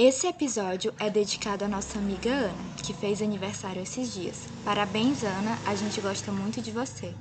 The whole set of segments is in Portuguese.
Esse episódio é dedicado à nossa amiga Ana, que fez aniversário esses dias. Parabéns, Ana, a gente gosta muito de você.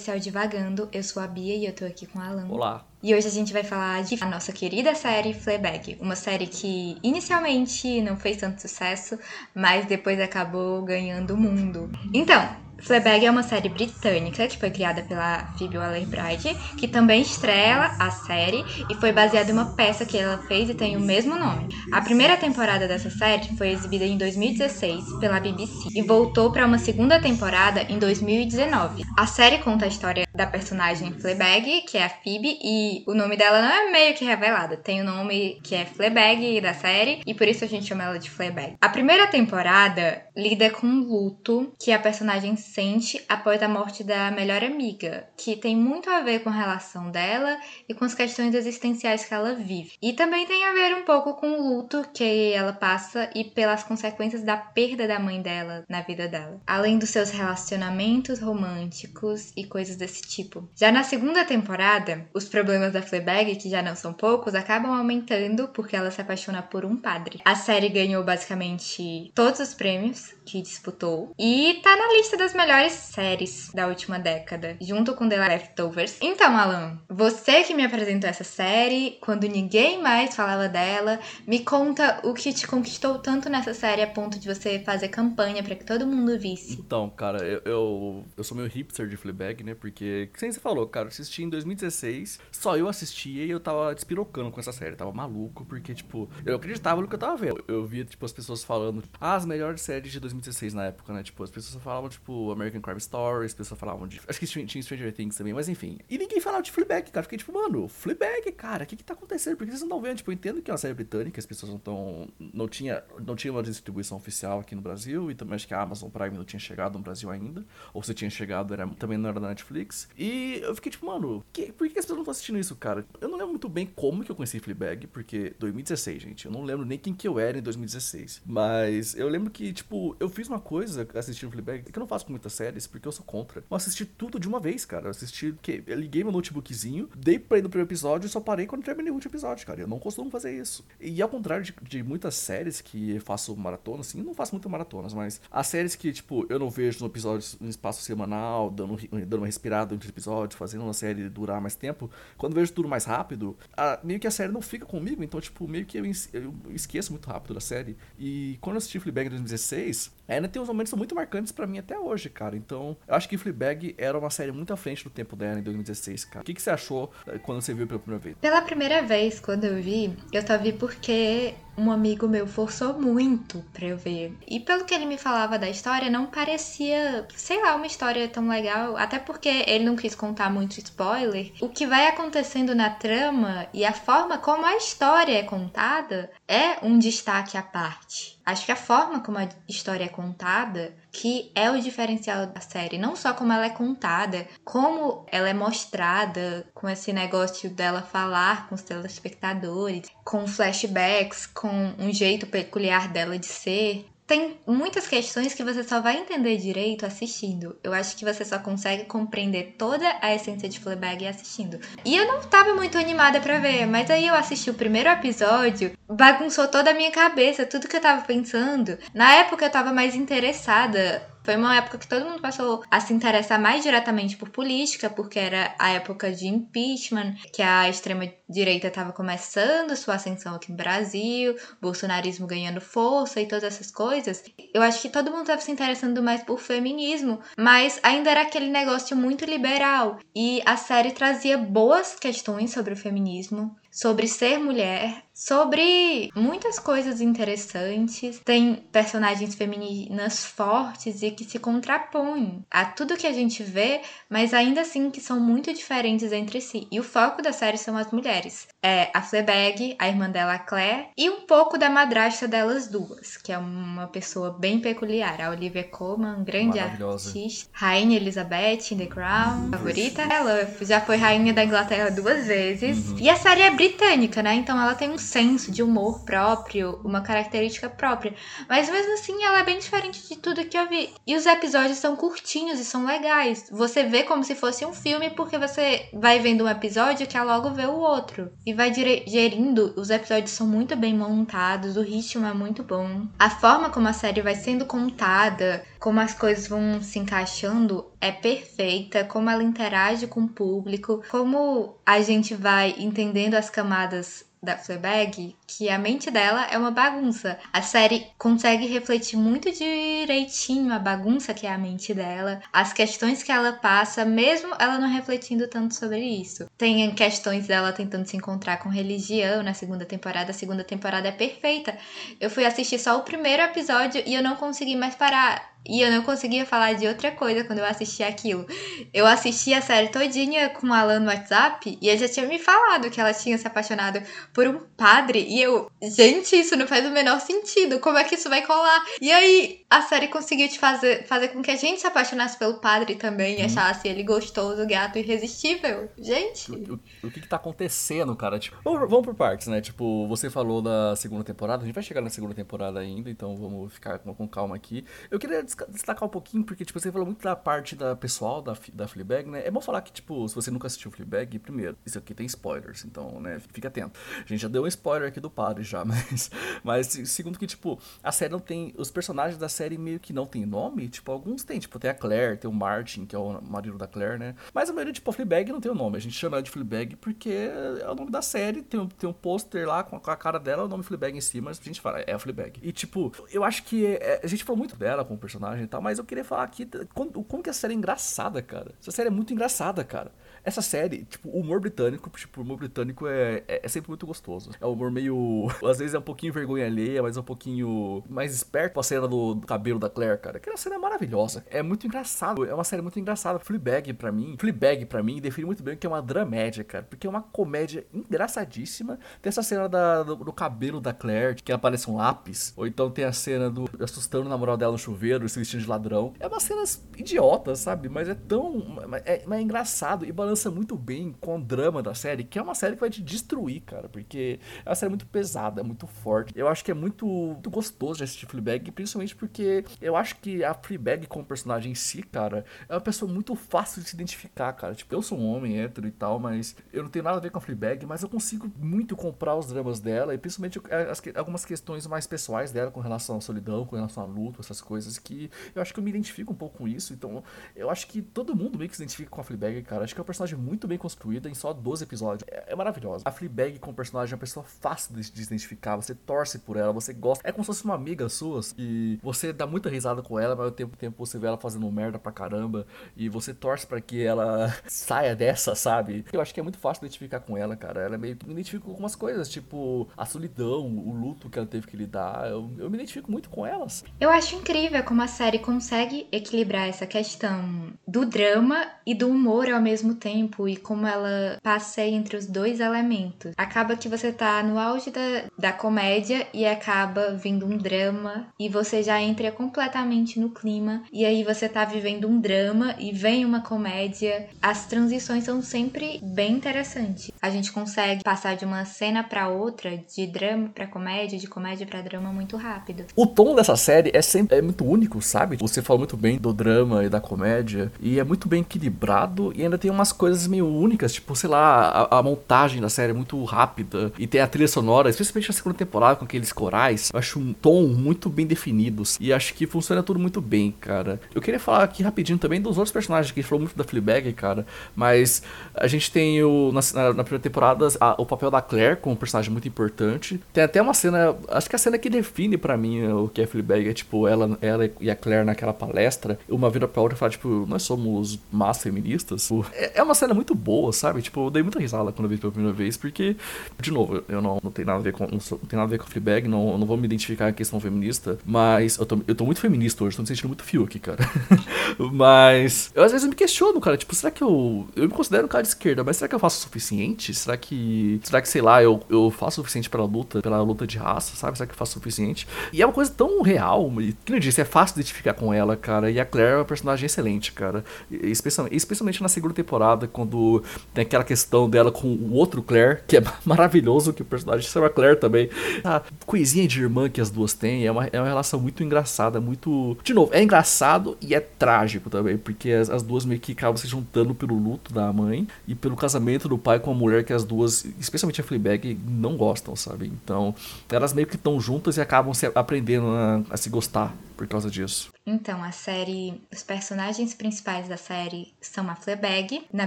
Gente, esse é o Divagando. Eu sou a Bia e eu tô aqui com o Alan. Olá. E hoje a gente vai falar de a nossa querida série Fleabag, uma série que inicialmente não fez tanto sucesso, mas depois acabou ganhando o mundo. Então, Fleabag é uma série britânica que foi criada pela Phoebe Waller-Bridge, que também estrela a série e foi baseada em uma peça que ela fez e tem o mesmo nome. A primeira temporada dessa série foi exibida em 2016 pela BBC e voltou para uma segunda temporada em 2019. A série conta a história da personagem Fleabag, que é a Phoebe, e o nome dela não é meio que revelado. Tem o nome que é Fleabag da série e por isso a gente chama ela de Fleabag. A primeira temporada lida com o luto que a personagem sente após a morte da melhor amiga, que tem muito a ver com a relação dela e com as questões existenciais que ela vive. E também tem a ver um pouco com o luto que ela passa e pelas consequências da perda da mãe dela na vida dela, além dos seus relacionamentos românticos e coisas desse tipo. Já na segunda temporada, os problemas da Fleabag, que já não são poucos, acabam aumentando porque ela se apaixona por um padre. A série ganhou basicamente todos os prêmios que disputou e tá na lista das melhores séries da última década, junto com The Leftovers. Então, Alan, você que me apresentou essa série, quando ninguém mais falava dela, me conta o que te conquistou tanto nessa série a ponto de você fazer campanha para que todo mundo visse. Então, cara, eu, eu, eu sou meio hipster de Fleabag, né? Porque, sem você falou, cara, eu assisti em 2016, só eu assistia e eu tava despirocando com essa série, tava maluco, porque, tipo, eu acreditava no que eu tava vendo. Eu via, tipo, as pessoas falando, ah, as melhores séries de 2016 na época, né? Tipo, as pessoas falavam, tipo, American Crime Story, as pessoas falavam de. Acho que tinha Stranger Things também, mas enfim. E ninguém falava de Fleabag, cara. Fiquei tipo, mano, Fleabag, cara, o que que tá acontecendo? Por que vocês não estão vendo? Tipo, eu entendo que é uma série britânica, as pessoas não estão. Não tinha, não tinha uma distribuição oficial aqui no Brasil, e também acho que a Amazon Prime não tinha chegado no Brasil ainda. Ou se tinha chegado, era, também não era da Netflix. E eu fiquei tipo, mano, que, por que as pessoas não estão assistindo isso, cara? Eu não lembro muito bem como que eu conheci Fleabag, porque 2016, gente. Eu não lembro nem quem que eu era em 2016. Mas eu lembro que, tipo, eu fiz uma coisa assistindo Fleabag, que eu não faço com muitas séries, porque eu sou contra. Eu assisti tudo de uma vez, cara. Eu assisti, que eu liguei meu notebookzinho, dei play no primeiro episódio e só parei quando terminei o último episódio, cara. Eu não costumo fazer isso. E ao contrário de, de muitas séries que eu faço maratona, assim, eu não faço muitas maratonas, mas as séries que, tipo, eu não vejo no episódio no espaço semanal, dando, dando uma respirada entre episódios, fazendo uma série durar mais tempo, quando eu vejo tudo mais rápido, a, meio que a série não fica comigo, então, tipo, meio que eu, eu esqueço muito rápido da série. E quando eu assisti Fleabag em 2016, ainda tem uns momentos muito marcantes para mim até hoje, cara. Então, eu acho que Fleabag era uma série muito à frente do tempo dela em 2016, cara. O que, que você achou eh, quando você viu pela primeira vez? Pela primeira vez, quando eu vi, eu só vi porque um amigo meu forçou muito pra eu ver. E pelo que ele me falava da história, não parecia, sei lá, uma história tão legal. Até porque ele não quis contar muito spoiler. O que vai acontecendo na trama e a forma como a história é contada é um destaque à parte. Acho que a forma como a história é contada que é o diferencial da série, não só como ela é contada, como ela é mostrada com esse negócio dela falar com os telespectadores, com flashbacks, com um jeito peculiar dela de ser tem muitas questões que você só vai entender direito assistindo. Eu acho que você só consegue compreender toda a essência de Fleabag assistindo. E eu não tava muito animada para ver, mas aí eu assisti o primeiro episódio, bagunçou toda a minha cabeça, tudo que eu tava pensando. Na época eu tava mais interessada foi uma época que todo mundo passou a se interessar mais diretamente por política, porque era a época de impeachment, que a extrema-direita estava começando sua ascensão aqui no Brasil, bolsonarismo ganhando força e todas essas coisas. Eu acho que todo mundo estava se interessando mais por feminismo, mas ainda era aquele negócio muito liberal. E a série trazia boas questões sobre o feminismo, sobre ser mulher, sobre muitas coisas interessantes. Tem personagens femininas fortes e que se contrapõem a tudo que a gente vê, mas ainda assim que são muito diferentes entre si. E o foco da série são as mulheres. É a Fleabag, a irmã dela, a Claire, e um pouco da madrasta delas duas, que é uma pessoa bem peculiar. A Olivia Colman, grande artista. Rainha Elizabeth in The Crown, favorita. Ela já foi rainha da Inglaterra duas vezes. Uhum. E a série é britânica, né? Então ela tem um senso de humor próprio, uma característica própria. Mas mesmo assim, ela é bem diferente de tudo que eu vi. E os episódios são curtinhos e são legais. Você vê como se fosse um filme, porque você vai vendo um episódio que logo vê o outro. E vai gerindo. Os episódios são muito bem montados, o ritmo é muito bom. A forma como a série vai sendo contada, como as coisas vão se encaixando, é perfeita, como ela interage com o público, como a gente vai entendendo as camadas da Fleabag que a mente dela é uma bagunça. A série consegue refletir muito direitinho a bagunça que é a mente dela, as questões que ela passa, mesmo ela não refletindo tanto sobre isso. Tem questões dela tentando se encontrar com religião na segunda temporada. A segunda temporada é perfeita. Eu fui assistir só o primeiro episódio e eu não consegui mais parar. E eu não conseguia falar de outra coisa quando eu assisti aquilo. Eu assisti a série todinha com o Alan no WhatsApp e ele já tinha me falado que ela tinha se apaixonado por um padre. E eu, gente, isso não faz o menor sentido. Como é que isso vai colar? E aí a série conseguiu te fazer, fazer com que a gente se apaixonasse pelo padre também e hum. achasse ele gostoso, gato, irresistível. Gente. O, o, o que, que tá acontecendo, cara? Tipo, vamos, vamos por partes, né? Tipo, você falou da segunda temporada, a gente vai chegar na segunda temporada ainda, então vamos ficar com, com calma aqui. Eu queria destacar um pouquinho, porque, tipo, você falou muito da parte da pessoal da, da Fleabag, né? É bom falar que, tipo, se você nunca assistiu Fleabag, primeiro, isso aqui tem spoilers, então, né, fica atento. A gente já deu um spoiler aqui do padre já, mas, mas segundo que, tipo, a série não tem, os personagens da série meio que não tem nome, tipo, alguns tem, tipo, tem a Claire, tem o Martin, que é o marido da Claire, né? Mas a maioria, tipo, a Fleabag não tem o nome, a gente chama ela de Fleabag porque é o nome da série, tem um, tem um pôster lá com a, cara dela, o nome Fleabag em cima, a gente fala, é a Fleabag. E, tipo, eu acho que é, a gente falou muito dela como personagem e tal, mas eu queria falar aqui como, como que a série é engraçada, cara. Essa série é muito engraçada, cara. Essa série, tipo, o humor britânico, tipo, o humor britânico é, é, é, sempre muito gostoso. É um humor meio. Às vezes é um pouquinho vergonha alheia, mas é um pouquinho mais esperto a cena do, do cabelo da Claire, cara. Aquela cena é maravilhosa. É muito engraçado. É uma série muito engraçada. Fleabag, pra mim, Fleabag, pra mim, define muito bem o que é uma dramédia, cara. Porque é uma comédia engraçadíssima. Tem essa cena da, do, do, cabelo da Claire, que ela parece um lápis. Ou então tem a cena do assustando o namorado dela no chuveiro, se vestindo de ladrão. É umas cenas idiotas, sabe? Mas é tão. É, é engraçado e balança muito bem com o drama da série, que é uma série que vai te destruir, cara, porque é uma série muito pesada, muito forte. Eu acho que é muito, muito gostoso de assistir Fleabag, principalmente porque eu acho que a Fleabag como personagem em si, cara, é uma pessoa muito fácil de se identificar, cara. Tipo, eu sou um homem hétero e tal, mas eu não tenho nada a ver com a Fleabag, mas eu consigo muito comprar os dramas dela e principalmente as, algumas questões mais pessoais dela com relação à solidão, com relação à luta, essas coisas que eu acho que eu me identifico um pouco com isso. Então, eu acho que todo mundo meio que se identifica com a Fleabag, cara. Acho que é um personagem muito bem construída em só 12 episódios. É, é maravilhosa. A Fleabag como personagem é uma pessoa fácil de, de identificar. Você torce por ela, você gosta. É como se fosse uma amiga sua e você dá muita risada com ela, mas ao tempo tempo você vê ela fazendo merda pra caramba e você torce para que ela saia dessa, sabe? Eu acho que é muito fácil identificar com ela, cara. Ela é meio que me identifico com algumas coisas, tipo a solidão, o luto que ela teve que lidar. Eu, eu me identifico muito com elas. Eu acho incrível como a série consegue equilibrar essa questão do drama e do humor ao mesmo tempo e como ela passeia entre os dois elementos. Acaba que você tá no auge da, da comédia e acaba vindo um drama e você já entra completamente no clima e aí você tá vivendo um drama e vem uma comédia. As transições são sempre bem interessantes. A gente consegue passar de uma cena para outra, de drama para comédia, de comédia para drama muito rápido. O tom dessa série é sempre é muito único, sabe? Você falou muito bem do drama e da comédia e é muito bem equilibrado e ainda tem umas coisas meio únicas, tipo, sei lá, a, a montagem da série é muito rápida e tem a trilha sonora, especialmente na segunda temporada com aqueles corais, eu acho um tom muito bem definidos. E acho que funciona tudo muito bem, cara. Eu queria falar aqui rapidinho também dos outros personagens, que a gente falou muito da Fleabag, cara. Mas a gente tem o, na, na primeira temporada a, o papel da Claire como um personagem muito importante. Tem até uma cena, acho que a cena que define para mim o que é Fleabag é tipo ela, ela e a Claire naquela palestra, uma vira pra outra e fala, tipo, nós somos más feministas. Tipo, é, é uma cena muito boa, sabe? Tipo, eu dei muita risada quando eu vi pela primeira vez, porque, de novo, eu não, não tenho nada a ver com. Não, não tem nada a ver com Fleabag, não, não vou me identificar em questão feminista, mas eu tô, eu tô muito feminista hoje, tô me sentindo muito aqui, cara. mas eu às vezes me questiono, cara, tipo, será que eu. Eu me considero um cara de esquerda, mas será que eu faço o suficiente? Será que. Será que, sei lá, eu, eu faço o suficiente pela luta, pela luta de raça, sabe? Será que eu faço o suficiente? E é uma coisa tão real, que eu disse, é fácil identificar com ela, cara. E a Claire é uma personagem excelente, cara. Especialmente, especialmente na segunda temporada, quando tem aquela questão dela com o outro Claire, que é maravilhoso, que o personagem chama Claire também. A coisinha de irmã que as duas têm é uma, é uma relação muito engraçada, muito. De novo, é engraçado e é trágico também, porque as, as duas meio que acabam se juntando pelo luto da mãe e pelo casamento do pai com a mulher que as duas, especialmente a Fleabag, não gostam, sabe? Então, elas meio que estão juntas e acabam se aprendendo a, a se gostar por causa disso. Então, a série, os personagens principais da série são a Fleabag, na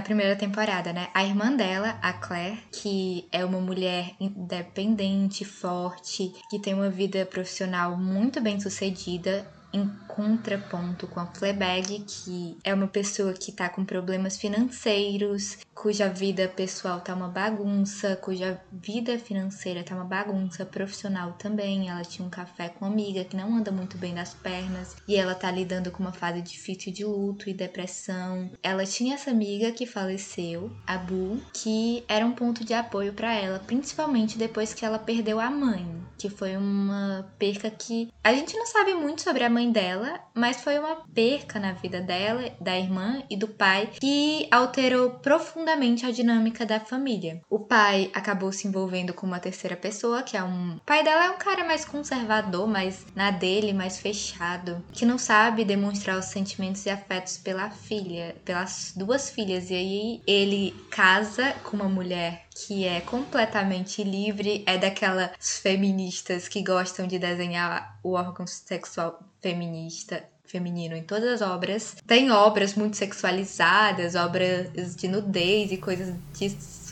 primeira temporada, né? A irmã dela, a Claire, que é uma mulher independente, forte, que tem uma vida profissional muito bem sucedida em contraponto com a Fleabag, que é uma pessoa que tá com problemas financeiros, cuja vida pessoal tá uma bagunça, cuja vida financeira tá uma bagunça, profissional também. Ela tinha um café com uma amiga que não anda muito bem das pernas e ela tá lidando com uma fase difícil de luto e depressão. Ela tinha essa amiga que faleceu, a Bu, que era um ponto de apoio para ela, principalmente depois que ela perdeu a mãe, que foi uma perca que a gente não sabe muito sobre a mãe dela, mas foi uma perca na vida dela, da irmã e do pai que alterou profundamente profundamente a dinâmica da família. O pai acabou se envolvendo com uma terceira pessoa, que é um. O pai dela é um cara mais conservador, mais na dele, mais fechado, que não sabe demonstrar os sentimentos e afetos pela filha, pelas duas filhas. E aí ele casa com uma mulher que é completamente livre, é daquelas feministas que gostam de desenhar o órgão sexual feminista feminino em todas as obras. Tem obras muito sexualizadas, obras de nudez e coisas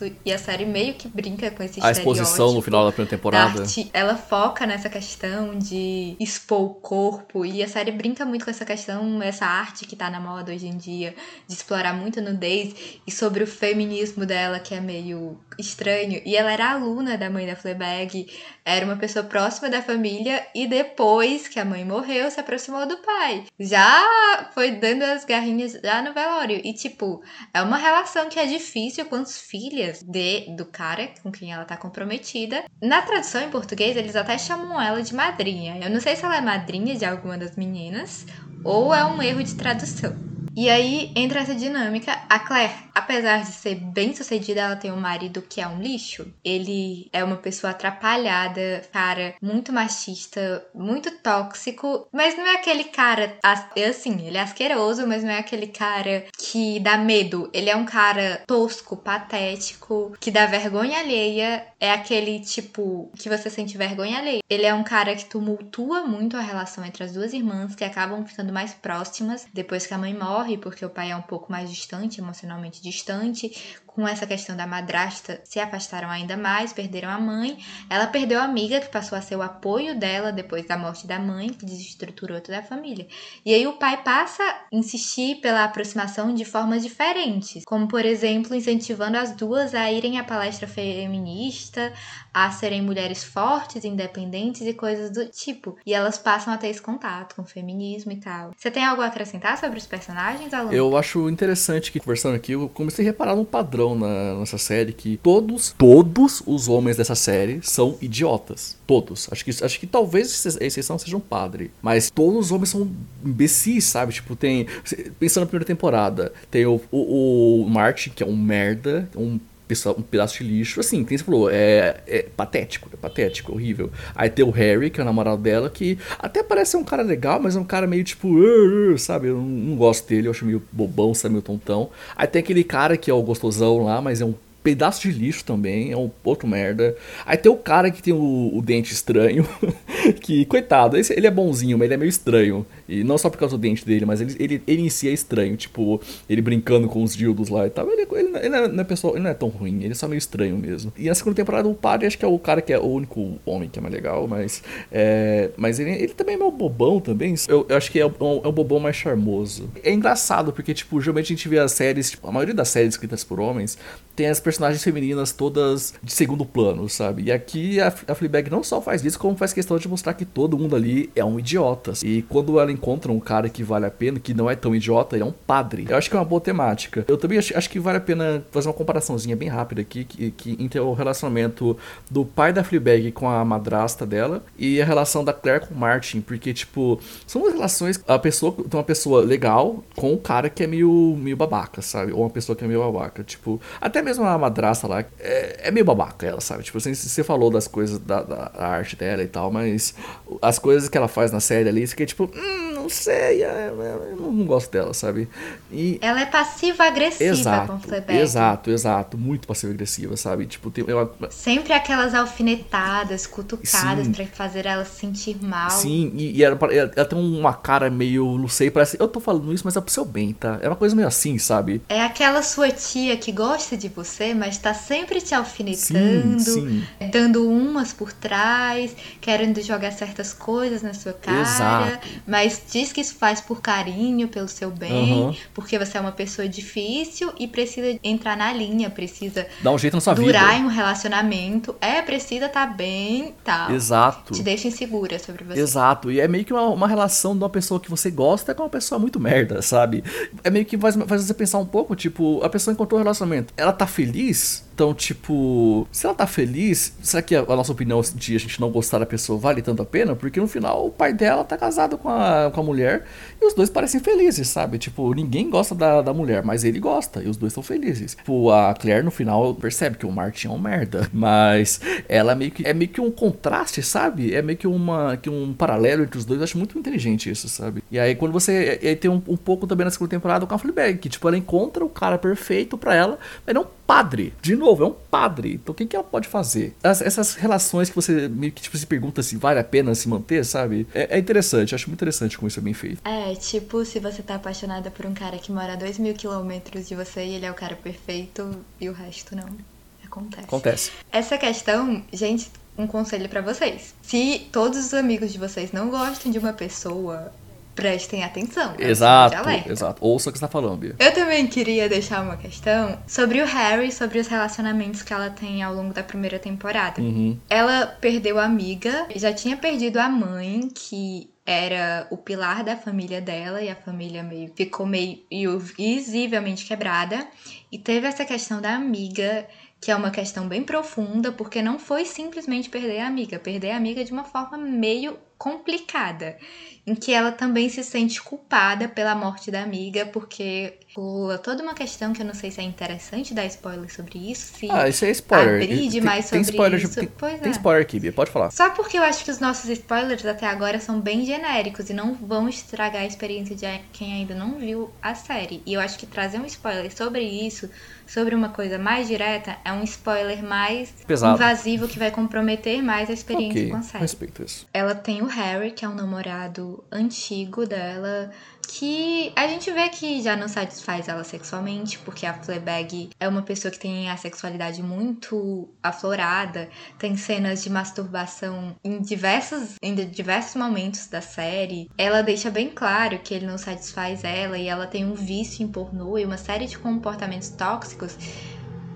disso e a série meio que brinca com esse A exposição no final da primeira temporada. Arte, ela foca nessa questão de expor o corpo e a série brinca muito com essa questão, essa arte que tá na moda hoje em dia, de explorar muito a nudez e sobre o feminismo dela que é meio estranho. E ela era aluna da mãe da Fleabag, era uma pessoa próxima da família e depois que a mãe morreu, se aproximou do pai. Já foi dando as garrinhas já no velório. E tipo, é uma relação que é difícil com as filhas de do cara com quem ela tá comprometida. Na tradução em português, eles até chamam ela de madrinha. Eu não sei se ela é madrinha de alguma das meninas ou é um erro de tradução. E aí entra essa dinâmica. A Claire, apesar de ser bem sucedida, ela tem um marido que é um lixo. Ele é uma pessoa atrapalhada, cara, muito machista, muito tóxico, mas não é aquele cara assim, ele é asqueroso, mas não é aquele cara que dá medo. Ele é um cara tosco, patético, que dá vergonha alheia. É aquele tipo que você sente vergonha alheia. Ele é um cara que tumultua muito a relação entre as duas irmãs, que acabam ficando mais próximas depois que a mãe morre morre porque o pai é um pouco mais distante, emocionalmente distante. Com essa questão da madrasta, se afastaram ainda mais, perderam a mãe. Ela perdeu a amiga, que passou a ser o apoio dela depois da morte da mãe, que desestruturou toda a família. E aí o pai passa a insistir pela aproximação de formas diferentes, como por exemplo, incentivando as duas a irem à palestra feminista, a serem mulheres fortes, independentes e coisas do tipo. E elas passam a ter esse contato com o feminismo e tal. Você tem algo a acrescentar sobre os personagens, Alan? Eu acho interessante que, conversando aqui, eu comecei a reparar um padrão na, nessa série que todos, todos os homens dessa série são idiotas. Todos. Acho que, acho que talvez a exceção seja um padre. Mas todos os homens são imbecis, sabe? Tipo, tem. Pensando na primeira temporada, tem o, o, o Martin, que é um merda, um um pedaço de lixo. Assim, quem você falou, é, é patético, é patético, horrível. Aí tem o Harry, que é o namorado dela, que até parece um cara legal, mas é um cara meio tipo, uh, uh, sabe? Eu não, não, gosto dele, eu acho meio bobão, sabe? Meio tontão. Aí tem aquele cara que é o gostosão lá, mas é um pedaço de lixo também, é um outro merda. Aí tem o cara que tem o, o dente estranho, que, coitado, esse, ele é bonzinho, mas ele é meio estranho. E não só por causa do dente dele, mas ele, ele, ele em si é estranho, tipo, ele brincando com os dildos lá e tal. Ele, ele, ele, não, é, pessoa, ele não é tão ruim, ele é só meio estranho mesmo. E na segunda temporada o padre acho que é o cara que é o único homem que é mais legal, mas. É, mas ele, ele também é meio bobão também. Eu, eu acho que é um, é um bobão mais charmoso. É engraçado, porque, tipo, geralmente a gente vê as séries, tipo, a maioria das séries escritas por homens tem as personagens femininas todas de segundo plano, sabe? E aqui a, a Fleabag não só faz isso, como faz questão de mostrar que todo mundo ali é um idiota. E quando ela encontra um cara que vale a pena, que não é tão idiota, ele é um padre. Eu acho que é uma boa temática. Eu também acho, acho que vale a pena fazer uma comparaçãozinha bem rápida aqui, que, que entre o relacionamento do pai da Fleabag com a madrasta dela e a relação da Claire com o Martin, porque, tipo, são relações, a pessoa tem uma pessoa legal com um cara que é meio, meio babaca, sabe? Ou uma pessoa que é meio babaca, tipo, até mesmo a madrasta lá é, é meio babaca, ela, sabe? Tipo, assim, você falou das coisas da, da, arte dela e tal, mas as coisas que ela faz na série ali, você fica tipo, hum, não sei, é, é, eu não gosto dela, sabe? E... Ela é passiva-agressiva exato, com Fleabag. Exato, exato, muito passiva-agressiva, sabe? Tipo, tem ela... Sempre aquelas alfinetadas, cutucadas para fazer ela se sentir mal. Sim, e, e ela, ela, tem uma cara meio, não sei, parece, eu tô falando isso, mas é pro seu bem, tá? É uma coisa meio assim, sabe? É aquela sua tia que gosta de você, mas tá sempre te alfinetando, sim, sim. dando umas por trás, querendo jogar certas coisas na sua cara, Exato. mas diz que isso faz por carinho, pelo seu bem, uhum. porque você é uma pessoa difícil e precisa entrar na linha, precisa dar um jeito na sua durar vida. em um relacionamento, é precisa estar tá bem, tal. Exato. Te deixa insegura sobre você. Exato. E é meio que uma, uma relação de uma pessoa que você gosta com uma pessoa muito merda, sabe? É meio que faz, faz você pensar um pouco, tipo, a pessoa encontrou um relacionamento, ela tá feliz? Então, tipo, se ela tá feliz, será que a, a, nossa opinião de a gente não gostar da pessoa vale tanto a pena? Porque no final o pai dela tá casado com a, com a mulher e os dois parecem felizes, sabe? Tipo, ninguém gosta da, da mulher, mas ele gosta e os dois são felizes. Tipo, a Claire no final percebe que o Martin é um merda, mas ela meio que é meio que um contraste, sabe? É meio que uma que um paralelo entre os dois. Eu acho muito inteligente isso, sabe? E aí quando você aí tem um, um pouco também na segunda temporada com a Fleabag, que tipo ela encontra o cara perfeito para ela, mas não padre. De novo, é um padre. Então o que, que ela pode fazer? As, essas relações que você meio que tipo, se pergunta se vale a pena se manter, sabe? É, é interessante, acho muito interessante como isso é bem feito. É, tipo, se você tá apaixonada por um cara que mora a dois mil quilômetros de você e ele é o cara perfeito e o resto não. Acontece. Acontece. Essa questão, gente, um conselho para vocês. Se todos os amigos de vocês não gostam de uma pessoa, prestem atenção. É exato, exato. Ouça o que você tá falando, Bia. Eu também queria deixar uma questão sobre o Harry, sobre os relacionamentos que ela tem ao longo da primeira temporada. Uhum. Ela perdeu a amiga, já tinha perdido a mãe, que era o pilar da família dela e a família meio ficou meio visivelmente quebrada e teve essa questão da amiga que é uma questão bem profunda porque não foi simplesmente perder a amiga, perder a amiga de uma forma meio complicada em que ela também se sente culpada pela morte da amiga, porque pula toda uma questão que eu não sei se é interessante dar spoiler sobre isso, se ah, isso é spoiler. abrir demais tem, sobre spoiler, isso. Tem, pois tem é. spoiler aqui, Bia, pode falar. Só porque eu acho que os nossos spoilers até agora são bem genéricos e não vão estragar a experiência de quem ainda não viu a série. E eu acho que trazer um spoiler sobre isso, sobre uma coisa mais direta, é um spoiler mais Pesado. invasivo que vai comprometer mais a experiência okay, com a série. Respeito isso. Ela tem o Harry, que é um namorado antigo dela, que a gente vê que já não satisfaz ela sexualmente, porque a Fleabag é uma pessoa que tem a sexualidade muito aflorada, tem cenas de masturbação em diversos, em diversos momentos da série. Ela deixa bem claro que ele não satisfaz ela e ela tem um vício em pornô e uma série de comportamentos tóxicos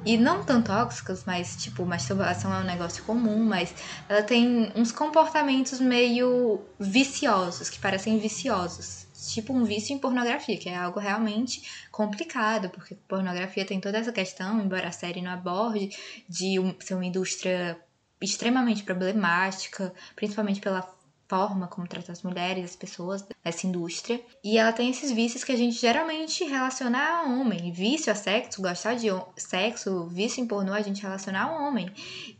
e não tão tóxicos, mas tipo, masturbação é um negócio comum, mas ela tem uns comportamentos meio viciosos, que parecem viciosos. Tipo um vício em pornografia, que é algo realmente complicado, porque pornografia tem toda essa questão, embora a série não aborde, de ser uma indústria extremamente problemática, principalmente pela forma como trata as mulheres, as pessoas dessa indústria. E ela tem esses vícios que a gente geralmente relaciona a homem. Vício a sexo, gostar de sexo, vício em pornô, a gente relaciona a homem.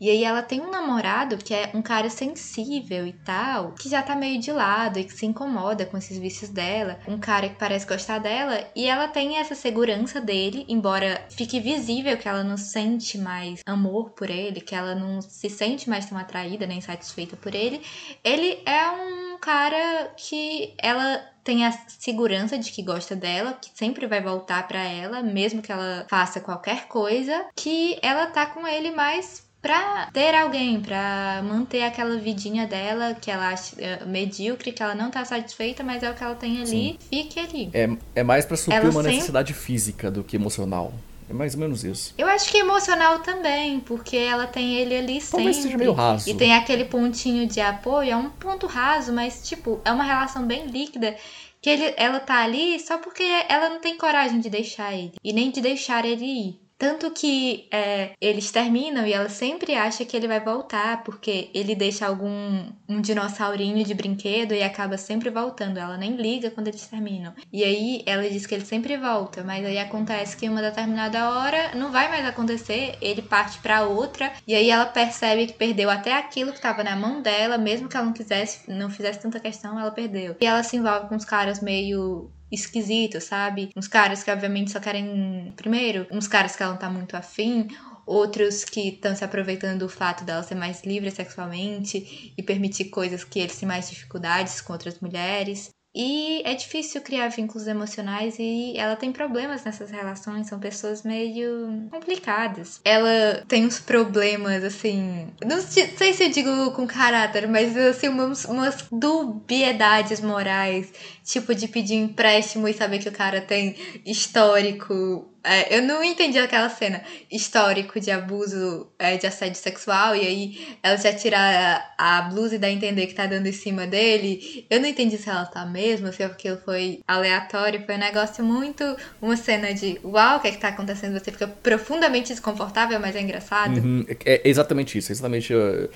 E aí ela tem um namorado que é um cara sensível e tal, que já tá meio de lado e que se incomoda com esses vícios dela. Um cara que parece gostar dela e ela tem essa segurança dele, embora fique visível que ela não sente mais amor por ele, que ela não se sente mais tão atraída nem satisfeita por ele. Ele é é um cara que ela tem a segurança de que gosta dela, que sempre vai voltar para ela, mesmo que ela faça qualquer coisa, que ela tá com ele mais pra ter alguém, pra manter aquela vidinha dela que ela acha é, medíocre, que ela não tá satisfeita, mas é o que ela tem ali, Sim. fique ali. É, é mais pra suprir ela uma sempre... necessidade física do que emocional. É mais ou menos isso. Eu acho que emocional também, porque ela tem ele ali sempre. Talvez seja meio raso. E tem aquele pontinho de apoio, é um ponto raso, mas tipo, é uma relação bem líquida que ele, ela tá ali só porque ela não tem coragem de deixar ele e nem de deixar ele ir. Tanto que é, eles terminam e ela sempre acha que ele vai voltar, porque ele deixa algum um dinossaurinho de brinquedo e acaba sempre voltando. Ela nem liga quando eles terminam. E aí ela diz que ele sempre volta, mas aí acontece que uma determinada hora não vai mais acontecer, ele parte para outra, e aí ela percebe que perdeu até aquilo que estava na mão dela, mesmo que ela não quisesse, não fizesse tanta questão, ela perdeu. E ela se envolve com os caras meio esquisito, sabe? Uns caras que obviamente só querem. Primeiro, uns caras que ela não tá muito afim, outros que estão se aproveitando do fato dela ser mais livre sexualmente e permitir coisas que eles têm mais dificuldades com outras mulheres. E é difícil criar vínculos emocionais e ela tem problemas nessas relações, são pessoas meio complicadas. Ela tem uns problemas, assim. Não sei se eu digo com caráter, mas assim, umas, umas dubiedades morais. Tipo de pedir empréstimo e saber que o cara tem histórico é, eu não entendi aquela cena histórico de abuso, é, de assédio sexual, e aí ela já tira a, a, blusa e dá a entender que tá dando em cima dele. Eu não entendi se ela tá mesmo, se aquilo foi aleatório. Foi um negócio muito. Uma cena de uau, o que é que tá acontecendo? Você fica profundamente desconfortável, mas é engraçado. Uhum, é, é exatamente isso. Exatamente. Uh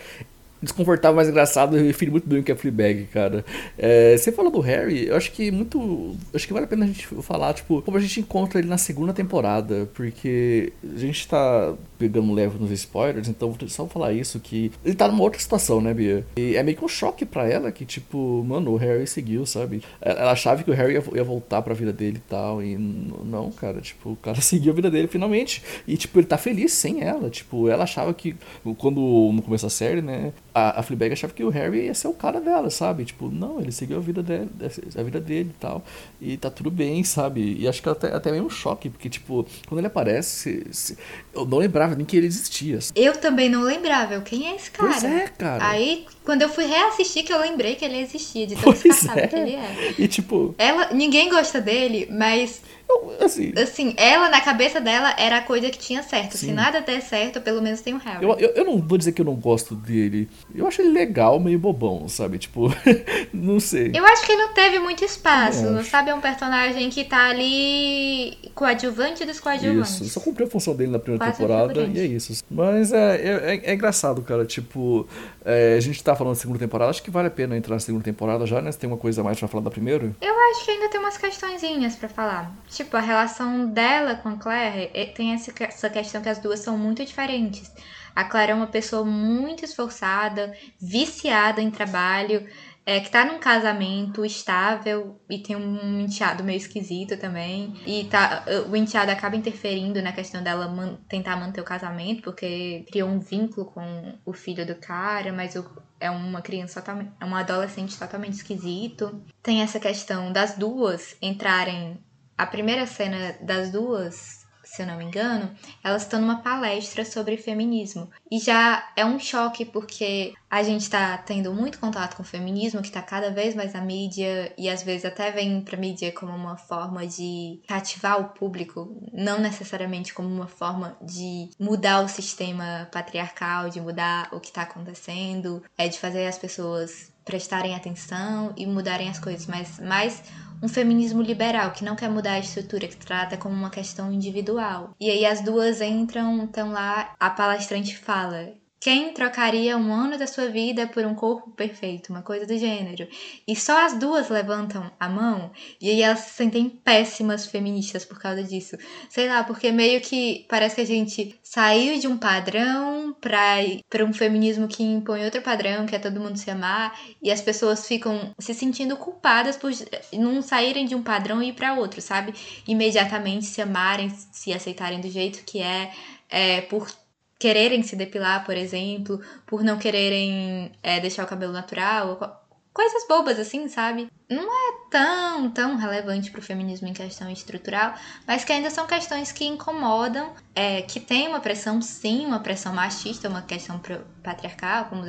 desconfortável, mas engraçado. Eu refiro muito bem o que é Fleabag, cara. É, você falou do Harry, eu acho que muito. Acho que vale a pena a gente falar, tipo, como a gente encontra ele na segunda temporada. Porque a gente tá pegando leve nos spoilers, então vou só falar isso, que ele tá numa outra situação, né, Bia? E é meio que um choque pra ela que, tipo, mano, o Harry seguiu, sabe? Ela achava que o Harry ia, voltar pra vida dele e tal. E não, cara, tipo, o cara seguiu a vida dele finalmente. E, tipo, ele tá feliz sem ela. Tipo, ela achava que, quando no começo da série, né? A, a Fleabag achava que o Harry ia ser o cara dela, sabe? Tipo, não, ele seguiu a vida dele, a vida dele e tal. E tá tudo bem, sabe? E acho que até, até meio um choque, porque, tipo, quando ele aparece, se, eu não lembrava nem que ele existia. Eu também não lembrava. Eu, quem é esse cara? Pois é, cara. Aí, quando eu fui reassistir, que eu lembrei que ele existia, de tão descartável é. que ele é. E, tipo... Ela, ninguém gosta dele, mas assim. Assim, ela, na cabeça dela, era a coisa que tinha certo. Sim. Se nada der certo, pelo menos tem o Harry. Eu, eu, eu, não vou dizer que eu não gosto dele. Eu acho ele legal, meio bobão, sabe? Tipo, não sei. Eu acho que ele não teve muito espaço, sabe? É um personagem que tá ali coadjuvante dos coadjuvantes. Isso, só cumpriu a função dele na primeira Quase temporada e é isso. Mas é, é, é, é engraçado, cara. Tipo, é, a gente tá falando da segunda temporada, acho que vale a pena entrar na segunda temporada já, né? Você tem uma coisa a mais pra falar da primeira? Eu acho que ainda tem umas questõezinhas pra falar. Tipo, a relação dela com Claire é, tem essa questão que as duas são muito diferentes. A Claire é uma pessoa muito esforçada, viciada em trabalho, é, que tá num casamento estável e tem um enteado meio esquisito também. E tá, o enteado acaba interferindo na questão dela man, tentar manter o casamento, porque criou um vínculo com o filho do cara, mas o, é uma criança totalmente, é um adolescente totalmente esquisito. Tem essa questão das duas entrarem. A primeira cena das duas se eu não me engano, elas estão numa palestra sobre feminismo. E já é um choque porque a gente está tendo muito contato com o feminismo, que está cada vez mais na mídia e às vezes até vem para a mídia como uma forma de cativar o público, não necessariamente como uma forma de mudar o sistema patriarcal, de mudar o que está acontecendo, é de fazer as pessoas prestarem atenção e mudarem as coisas, mas mais um feminismo liberal que não quer mudar a estrutura, que trata como uma questão individual. E aí as duas entram, estão lá, a palestrante fala quem trocaria um ano da sua vida por um corpo perfeito, uma coisa do gênero. E só as duas levantam a mão e aí elas se sentem péssimas feministas por causa disso. Sei lá, porque meio que parece que a gente saiu de um padrão para um feminismo que impõe outro padrão, que é todo mundo se amar, e as pessoas ficam se sentindo culpadas por não saírem de um padrão e ir para outro, sabe? Imediatamente se amarem, se aceitarem do jeito que é, é por quererem se depilar, por exemplo, por não quererem é, deixar o cabelo natural, coisas bobas assim, sabe? Não é tão, tão relevante para o feminismo em questão estrutural, mas que ainda são questões que incomodam, é, que tem uma pressão, sim, uma pressão machista, uma questão patriarcal, como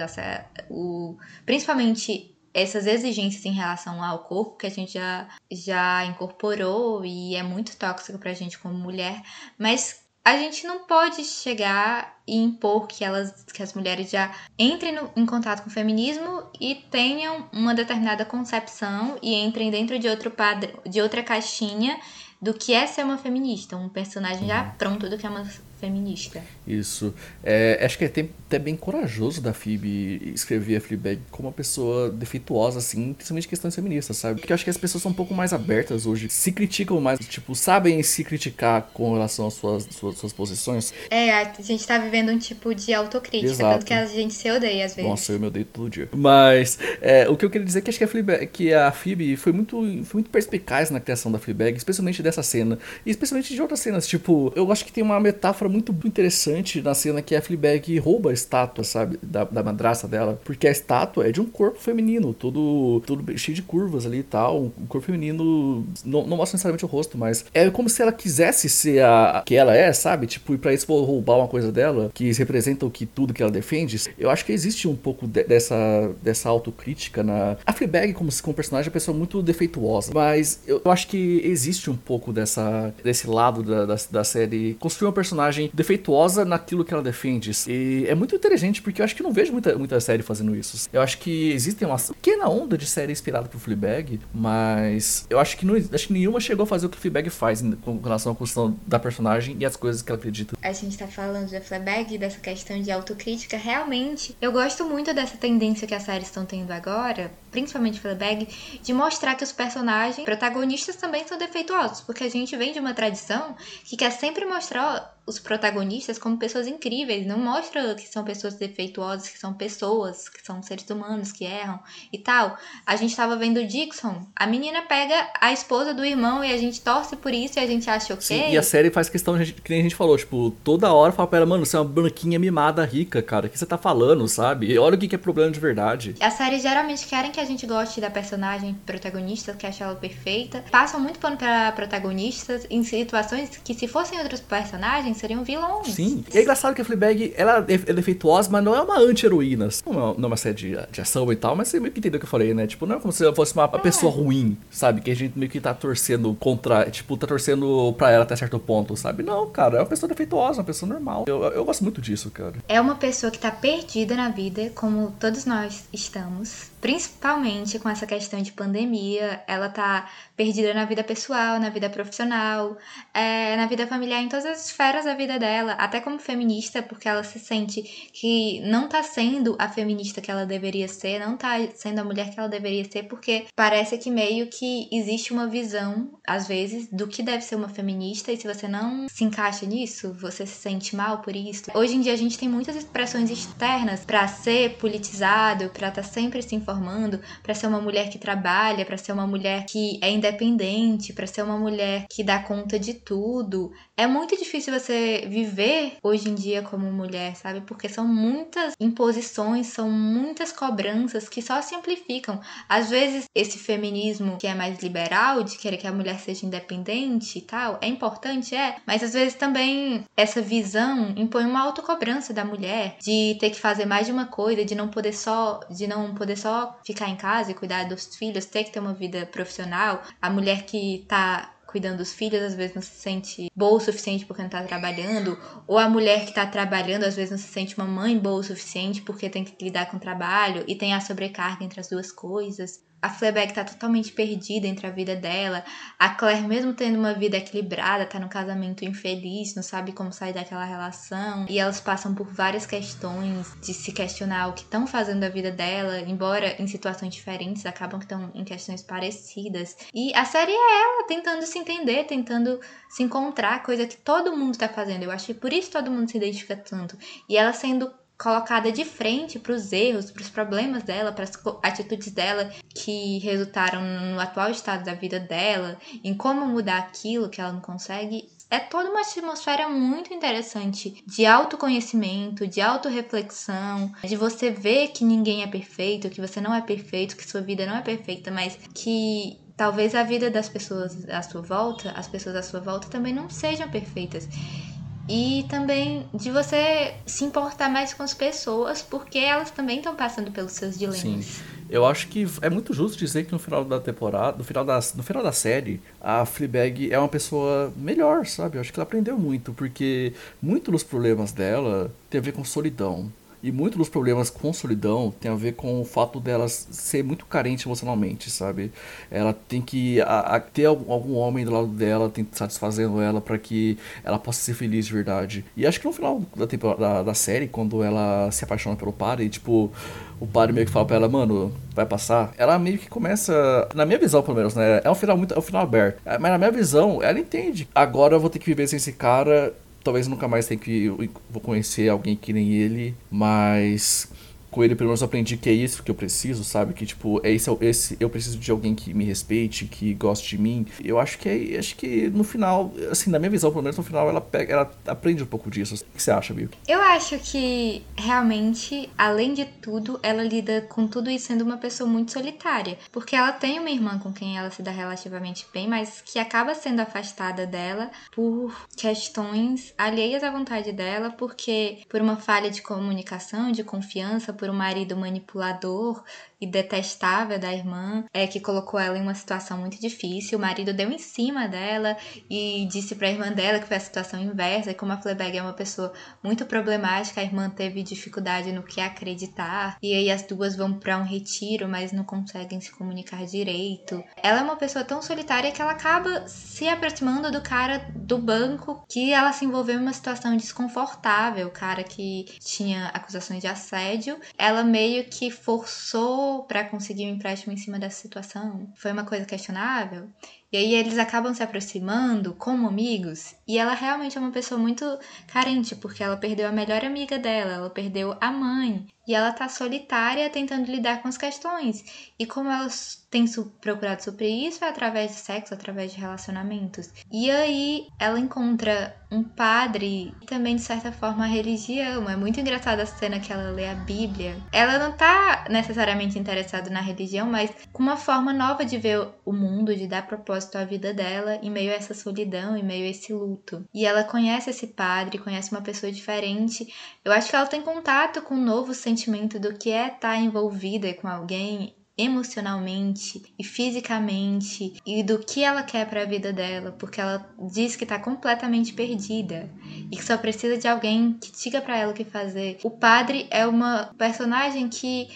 o, principalmente essas exigências em relação ao corpo que a gente já, já incorporou e é muito tóxico pra gente como mulher, mas a gente não pode chegar e impor que elas, que as mulheres já entrem no, em contato com o feminismo e tenham uma determinada concepção e entrem dentro de outro padrão, de outra caixinha do que é ser uma feminista, um personagem já pronto do que é uma feminista. Isso. É, acho que é até bem corajoso da Phoebe escrever a Fleabag como uma pessoa defeituosa, assim, principalmente questões feministas, sabe? Porque eu acho que as pessoas são um pouco mais abertas hoje, se criticam mais, tipo, sabem se criticar com relação às suas, suas, suas posições. É, a gente tá vivendo um tipo de autocrítica, Exato. tanto que a gente se odeia às vezes. Nossa, eu me odeio todo dia. Mas é, o que eu queria dizer é que acho que a, Fleabag, que a Phoebe foi muito, foi muito perspicaz na criação da Fleabag, especialmente dessa cena, e especialmente de outras cenas. Tipo, eu acho que tem uma metáfora muito interessante na cena que a Fleabag rouba a estátua, sabe? Da, da madraça dela. Porque a estátua é de um corpo feminino, todo, todo cheio de curvas ali e tal. Um corpo feminino. Não, não mostra necessariamente o rosto, mas é como se ela quisesse ser a, que ela é, sabe? Tipo, e pra isso for roubar uma coisa dela, que representa o que tudo que ela defende. Eu acho que existe um pouco de, dessa, dessa autocrítica na. A Fleabag, como, como personagem, é uma pessoa muito defeituosa. Mas eu, eu acho que existe um pouco dessa, desse lado da, da, da série. Construir um personagem defeituoso respeituosa naquilo que ela defende. E é muito inteligente, porque eu acho que não vejo muita, muita série fazendo isso. Eu acho que existem uma pequena onda de série inspirada por Fleabag, mas eu acho que, não, acho que nenhuma chegou a fazer o que Fleabag faz com relação à construção da personagem e as coisas que ela acredita. A gente tá falando de Fleabag, dessa questão de autocrítica. Realmente, eu gosto muito dessa tendência que as séries estão tendo agora, principalmente Fleabag, de mostrar que os personagens protagonistas também são defeituosos, porque a gente vem de uma tradição que quer sempre mostrar os protagonistas como pessoas incríveis, não mostra que são pessoas defeituosas, que são pessoas, que são seres humanos que erram e tal. A gente tava vendo Dixon, a menina pega a esposa do irmão e a gente torce por isso e a gente acha ok. Sim, e a série faz questão, que nem a gente falou, tipo, toda hora fala pra ela, mano, você é uma branquinha mimada rica, cara, o que você tá falando, sabe? E olha o que é problema de verdade. As séries geralmente querem que a gente goste da personagem protagonista, que acha ela perfeita, passam muito pano pra protagonistas em situações que se fossem outros personagens, seriam vilões. Sim. E é engraçado que a Fleabag, ela é, é defeituosa, mas não é uma anti-heroína. Não, é, não é uma série de, de, ação e tal, mas você meio que entendeu o que eu falei, né? Tipo, não é como se ela fosse uma, uma é. pessoa ruim, sabe? Que a gente meio que tá torcendo contra, tipo, tá torcendo pra ela até certo ponto, sabe? Não, cara, é uma pessoa defeituosa, uma pessoa normal. Eu, eu gosto muito disso, cara. É uma pessoa que tá perdida na vida, como todos nós estamos. Principalmente com essa questão de pandemia, ela tá perdida na vida pessoal, na vida profissional, é, na vida familiar, em todas as esferas da vida dela, até como feminista, porque ela se sente que não tá sendo a feminista que ela deveria ser, não tá sendo a mulher que ela deveria ser, porque parece que meio que existe uma visão, às vezes, do que deve ser uma feminista, e se você não se encaixa nisso, você se sente mal por isso. Hoje em dia a gente tem muitas expressões externas para ser politizado, para estar tá sempre se informando, para ser uma mulher que trabalha, para ser uma mulher que é independente, para ser uma mulher que dá conta de tudo. É muito difícil você viver hoje em dia como mulher, sabe? Porque são muitas imposições, são muitas cobranças que só se amplificam. Às vezes, esse feminismo que é mais liberal, de querer que a mulher seja independente e tal, é importante, é, mas às vezes também essa visão impõe uma autocobrança da mulher de ter que fazer mais de uma coisa, de não poder só, de não poder só ficar em casa e cuidar dos filhos, ter que ter uma vida profissional. A mulher que tá cuidando dos filhos, às vezes não se sente boa o suficiente porque não tá trabalhando, ou a mulher que tá trabalhando, às vezes não se sente uma mãe boa o suficiente porque tem que lidar com o trabalho e tem a sobrecarga entre as duas coisas. A Fleabag tá totalmente perdida entre a vida dela. A Claire, mesmo tendo uma vida equilibrada, tá no casamento infeliz, não sabe como sair daquela relação. E elas passam por várias questões de se questionar o que estão fazendo da vida dela, embora em situações diferentes, acabam que estão em questões parecidas. E a série é ela tentando se entender, tentando se encontrar, coisa que todo mundo tá fazendo. Eu acho que por isso todo mundo se identifica tanto. E ela sendo colocada de frente para os erros, para os problemas dela, para as atitudes dela que resultaram no atual estado da vida dela, em como mudar aquilo que ela não consegue. É toda uma atmosfera muito interessante de autoconhecimento, de autorreflexão, de você ver que ninguém é perfeito, que você não é perfeito, que sua vida não é perfeita, mas que talvez a vida das pessoas à sua volta, as pessoas à sua volta também não sejam perfeitas e também de você se importar mais com as pessoas, porque elas também estão passando pelos seus dilemas. Sim. Eu acho que é muito justo dizer que no final da temporada, no final da, no final da série, a Fleabag é uma pessoa melhor, sabe? Eu acho que ela aprendeu muito, porque muito dos problemas dela tem a ver com solidão. E muito dos problemas com solidão tem a ver com o fato dela ser muito carente emocionalmente, sabe? Ela tem que a, a, ter algum, algum, homem do lado dela, tem satisfazendo ela para que ela possa ser feliz de verdade. E acho que no final da, da, da série, quando ela se apaixona pelo padre, tipo, o padre meio que fala pra ela, mano, vai passar. Ela meio que começa, na minha visão pelo menos, né? É um final muito, é um final aberto. Mas na minha visão, ela entende. Agora eu vou ter que viver sem esse cara talvez nunca mais tenha que vou conhecer alguém que nem ele, mas com ele pelo menos eu aprendi que é isso que eu preciso, sabe? Que tipo, é esse, esse eu preciso de alguém que me respeite, que goste de mim. Eu acho que é, acho que no final, assim, na minha visão, pelo menos no final ela pega, ela aprende um pouco disso. O que você acha, Bill? Eu acho que realmente, além de tudo, ela lida com tudo isso sendo uma pessoa muito solitária, porque ela tem uma irmã com quem ela se dá relativamente bem, mas que acaba sendo afastada dela por questões alheias à vontade dela, porque por uma falha de comunicação, de confiança, por um marido manipulador e detestável da irmã, é que colocou ela em uma situação muito difícil. O marido deu em cima dela e disse para a irmã dela que foi a situação inversa. E como a Fleabag é uma pessoa muito problemática, a irmã teve dificuldade no que acreditar. E aí as duas vão para um retiro, mas não conseguem se comunicar direito. Ela é uma pessoa tão solitária que ela acaba se aproximando do cara do banco que ela se envolveu em uma situação desconfortável, o cara que tinha acusações de assédio. Ela meio que forçou para conseguir um empréstimo em cima dessa situação? Foi uma coisa questionável? E aí eles acabam se aproximando como amigos, e ela realmente é uma pessoa muito carente, porque ela perdeu a melhor amiga dela, ela perdeu a mãe, e ela tá solitária tentando lidar com as questões. E como ela tem su procurado suprir isso é através de sexo, através de relacionamentos. E aí ela encontra um padre e também, de certa forma, a religião. É muito engraçada a cena que ela lê a Bíblia. Ela não tá necessariamente interessada na religião, mas com uma forma nova de ver o mundo, de dar propósito à vida dela em meio a essa solidão, em meio a esse luto. E ela conhece esse padre, conhece uma pessoa diferente. Eu acho que ela tem contato com um novo sentimento do que é estar tá envolvida com alguém emocionalmente e fisicamente e do que ela quer para a vida dela, porque ela diz que está completamente perdida e que só precisa de alguém que diga para ela o que fazer. O padre é uma personagem que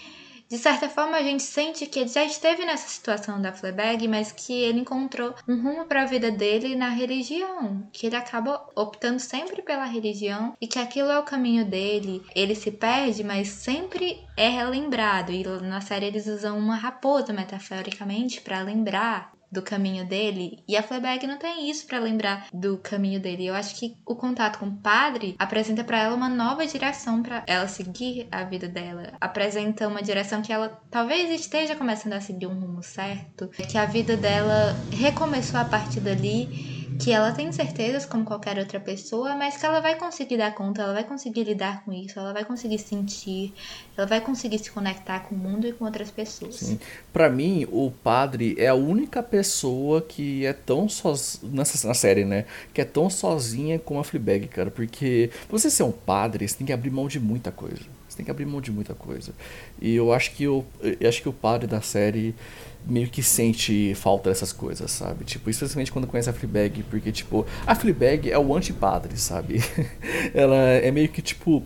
de certa forma a gente sente que ele já esteve nessa situação da Fleabag, mas que ele encontrou um rumo para a vida dele na religião, que ele acaba optando sempre pela religião e que aquilo é o caminho dele. Ele se perde, mas sempre é relembrado. E na série eles usam uma raposa metaforicamente para lembrar do caminho dele. E a Fleabag não tem isso para lembrar do caminho dele. Eu acho que o contato com o padre apresenta para ela uma nova direção para ela seguir a vida dela. Apresenta uma direção que ela talvez esteja começando a seguir um rumo certo, que a vida dela recomeçou a partir dali que ela tem certezas como qualquer outra pessoa, mas que ela vai conseguir dar conta, ela vai conseguir lidar com isso, ela vai conseguir sentir, ela vai conseguir se conectar com o mundo e com outras pessoas. Sim. Para mim, o padre é a única pessoa que é tão sozinha nessa na série, né? Que é tão sozinha como a Fleabag, cara, porque você ser um padre, você tem que abrir mão de muita coisa. Você tem que abrir mão de muita coisa. E eu acho que o eu acho que o padre da série meio que sente falta dessas coisas, sabe? Tipo, especialmente quando conhece a Fleabag, porque, tipo, a Fleabag é o anti-padre, sabe? Ela é meio que, tipo,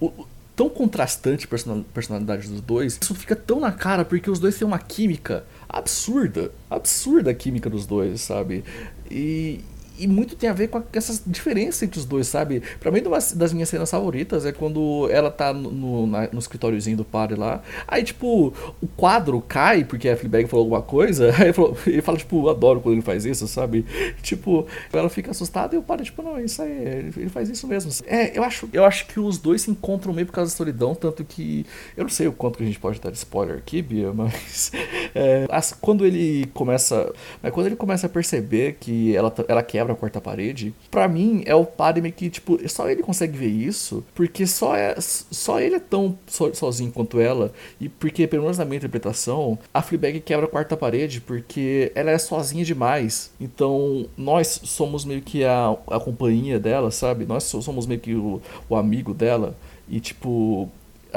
o, tão contrastante a personalidade dos dois, isso fica tão na cara porque os dois têm uma química absurda, absurda a química dos dois, sabe? E, e muito tem a ver com essas diferenças entre os dois, sabe? Pra mim, uma das minhas cenas favoritas é quando ela tá no, na, no escritóriozinho do padre lá. Aí, tipo, o quadro cai porque a Fleabag falou alguma coisa. Aí ele, falou, ele fala, tipo, adoro quando ele faz isso, sabe? Tipo, ela fica assustada e o padre, tipo, não, isso aí, ele, faz isso mesmo. É, eu acho, eu acho que os dois se encontram meio por causa da solidão, tanto que. Eu não sei o quanto que a gente pode dar spoiler aqui, Bia, mas. É, as, quando ele começa. Mas quando ele começa a perceber que ela, ela quebra quebra a quarta parede, para mim é o Padme que, tipo, só ele consegue ver isso, porque só, é, só ele é tão so, sozinho quanto ela, e porque, pelo menos na minha interpretação, a Fleabag quebra a quarta parede porque ela é sozinha demais. Então, nós somos meio que a, a companhia dela, sabe? Nós somos meio que o, o amigo dela. E, tipo,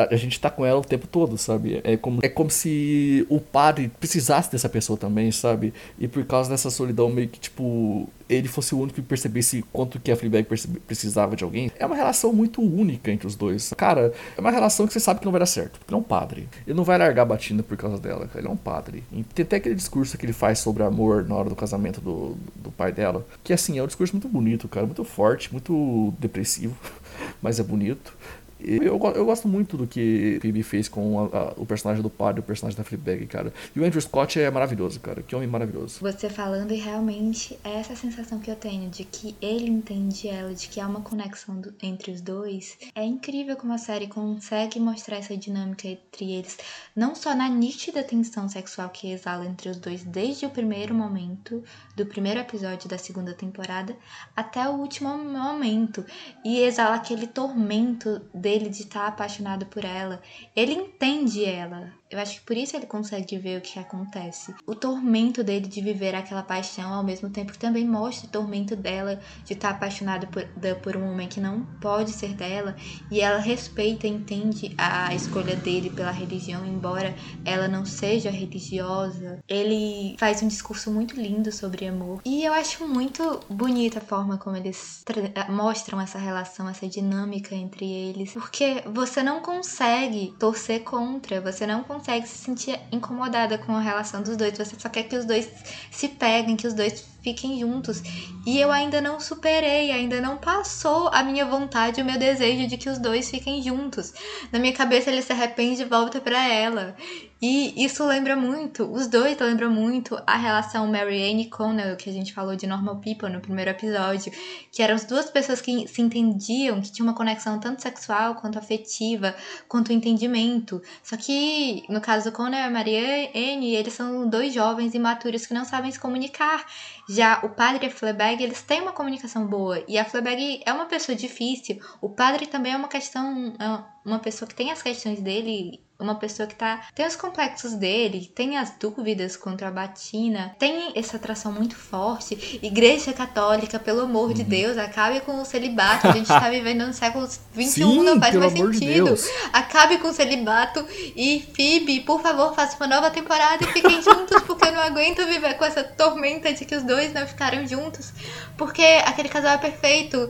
a, gente tá com ela o tempo todo, sabe? É como, é como se o padre precisasse dessa pessoa também, sabe? E por causa dessa solidão, meio que, tipo, ele fosse o único que percebesse quanto que a Fleabag precisava de alguém. É uma relação muito única entre os dois. Cara, é uma relação que você sabe que não vai dar certo. Porque ele é um padre. Ele não vai largar a batina por causa dela. Ele é um padre. E tem até aquele discurso que ele faz sobre amor na hora do casamento do, do pai dela. Que, assim, é um discurso muito bonito, cara. Muito forte, muito depressivo. Mas é bonito. Eu, eu gosto muito do que Phoebe fez com a, a, o personagem do padre o personagem da Fleabag, cara. E o Andrew Scott é maravilhoso, cara. Que homem maravilhoso. Você falando, e realmente é essa sensação que eu tenho de que ele entende ela, de que há uma conexão do, entre os dois. É incrível como a série consegue mostrar essa dinâmica entre eles, não só na nítida tensão sexual que exala entre os dois desde o primeiro momento, do primeiro episódio da segunda temporada, até o último momento. E exala aquele tormento dele de estar tá apaixonado por ela. Ele entende ela. Eu acho que por isso ele consegue ver o que acontece. O tormento dele de viver aquela paixão, ao mesmo tempo que também mostra o tormento dela de estar tá apaixonada por, por um homem que não pode ser dela. E ela respeita e entende a escolha dele pela religião, embora ela não seja religiosa. Ele faz um discurso muito lindo sobre amor. E eu acho muito bonita a forma como eles mostram essa relação, essa dinâmica entre eles porque você não consegue torcer contra, você não consegue se sentir incomodada com a relação dos dois, você só quer que os dois se peguem, que os dois fiquem juntos. E eu ainda não superei, ainda não passou a minha vontade, o meu desejo de que os dois fiquem juntos. Na minha cabeça ele se arrepende e volta para ela. E isso lembra muito, os dois lembram muito a relação Mary-Anne e Connell, que a gente falou de Normal People no primeiro episódio, que eram as duas pessoas que se entendiam, que tinham uma conexão tanto sexual quanto afetiva, quanto entendimento. Só que, no caso do Connell e Mary-Anne, eles são dois jovens imaturos que não sabem se comunicar. Já o padre e a Fleabag, eles têm uma comunicação boa. E a Fleabag é uma pessoa difícil. O padre também é uma questão, é uma pessoa que tem as questões dele uma pessoa que tá tem os complexos dele, tem as dúvidas contra a batina, tem essa atração muito forte. Igreja católica, pelo amor uhum. de Deus, acabe com o celibato. A gente tá vivendo no século XXI, Sim, não faz mais sentido. De acabe com o celibato e Phoebe, por favor, faça uma nova temporada e fiquem juntos, porque eu não aguento viver com essa tormenta de que os dois não ficaram juntos, porque aquele casal é perfeito.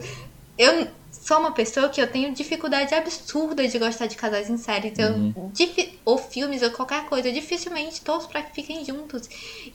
Eu sou uma pessoa que eu tenho dificuldade absurda de gostar de casais em séries. Uhum. Eu, ou filmes, ou qualquer coisa. Eu dificilmente torço pra que fiquem juntos.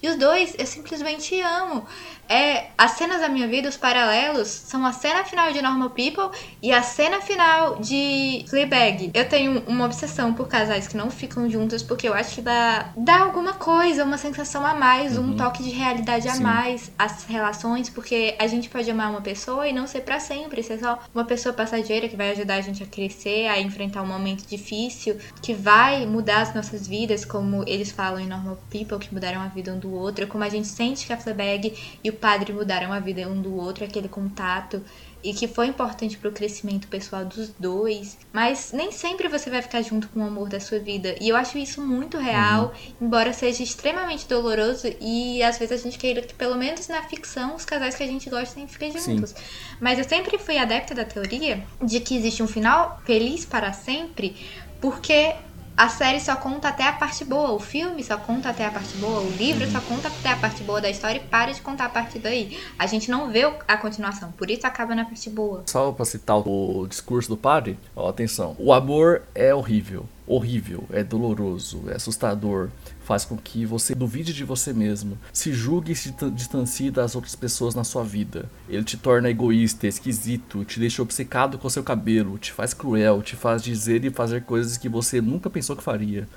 E os dois, eu simplesmente amo. É, as cenas da minha vida, os paralelos, são a cena final de Normal People e a cena final de Fleabag. Eu tenho uma obsessão por casais que não ficam juntos, porque eu acho que dá, dá alguma coisa, uma sensação a mais, uhum. um toque de realidade a Sim. mais às relações, porque a gente pode amar uma pessoa e não ser para sempre, ser só uma pessoa pessoa passageira que vai ajudar a gente a crescer, a enfrentar um momento difícil, que vai mudar as nossas vidas, como eles falam em Normal People, que mudaram a vida um do outro, como a gente sente que a Fleabag e o padre mudaram a vida um do outro, aquele contato e que foi importante para o crescimento pessoal dos dois, mas nem sempre você vai ficar junto com o amor da sua vida. E eu acho isso muito real, uhum. embora seja extremamente doloroso e às vezes a gente queira que pelo menos na ficção os casais que a gente gosta fiquem juntos. Sim. Mas eu sempre fui adepta da teoria de que existe um final feliz para sempre, porque a série só conta até a parte boa, o filme só conta até a parte boa, o livro só conta até a parte boa da história e para de contar a partir daí. A gente não vê a continuação, por isso acaba na parte boa. Só pra citar o discurso do padre, ó, atenção. O amor é horrível, horrível, é doloroso, é assustador, faz com que você duvide de você mesmo, se julgue e se distancie das outras pessoas na sua vida. Ele te torna egoísta, esquisito, te deixa obcecado com seu cabelo, te faz cruel, te faz dizer e fazer coisas que você nunca pensou que faria.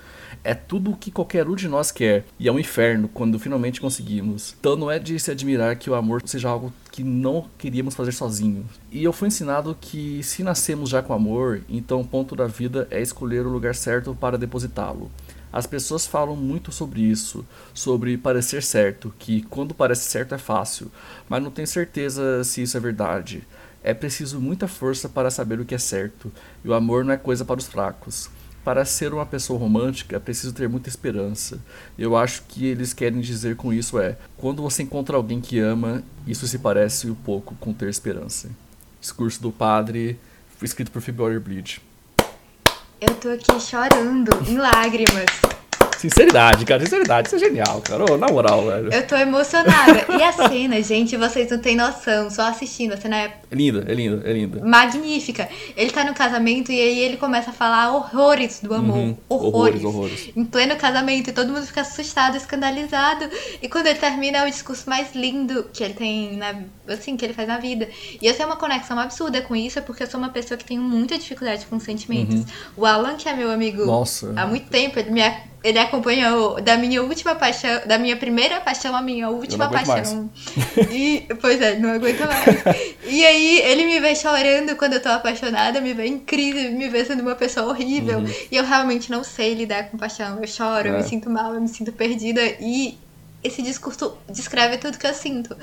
É tudo o que qualquer um de nós quer, e é um inferno quando finalmente conseguimos. Então não é de se admirar que o amor seja algo que não queríamos fazer sozinhos. E eu fui ensinado que se nascemos já com amor, então o ponto da vida é escolher o lugar certo para depositá-lo. As pessoas falam muito sobre isso, sobre parecer certo, que quando parece certo é fácil, mas não tenho certeza se isso é verdade. É preciso muita força para saber o que é certo, e o amor não é coisa para os fracos. Para ser uma pessoa romântica é preciso ter muita esperança. Eu acho que eles querem dizer com isso é: quando você encontra alguém que ama, isso se parece um pouco com ter esperança. Discurso do padre, escrito por Phoebe Bleach. Eu tô aqui chorando, em lágrimas. Sinceridade, cara, sinceridade, isso é genial, cara. Oh, na moral, velho. Eu tô emocionada. E a cena, gente, vocês não têm noção, só assistindo. A cena é. É linda, é linda, é linda. Magnífica. Ele tá no casamento e aí ele começa a falar horrores do amor. Uhum. Horrores. horrores. Horrores, Em pleno casamento. E todo mundo fica assustado, escandalizado. E quando ele termina, é o discurso mais lindo que ele tem, na, assim, que ele faz na vida. E eu tenho uma conexão absurda com isso, porque eu sou uma pessoa que tem muita dificuldade com sentimentos. Uhum. O Alan, que é meu amigo Nossa. há muito tempo, ele me ele acompanhou da minha última paixão, da minha primeira paixão à minha última paixão. Mais. E, pois é, não aguento mais. e aí ele me vê chorando quando eu tô apaixonada, me vê em crise, me vê sendo uma pessoa horrível. Uhum. E eu realmente não sei lidar com paixão. Eu choro, é. eu me sinto mal, eu me sinto perdida. E esse discurso descreve tudo que eu sinto.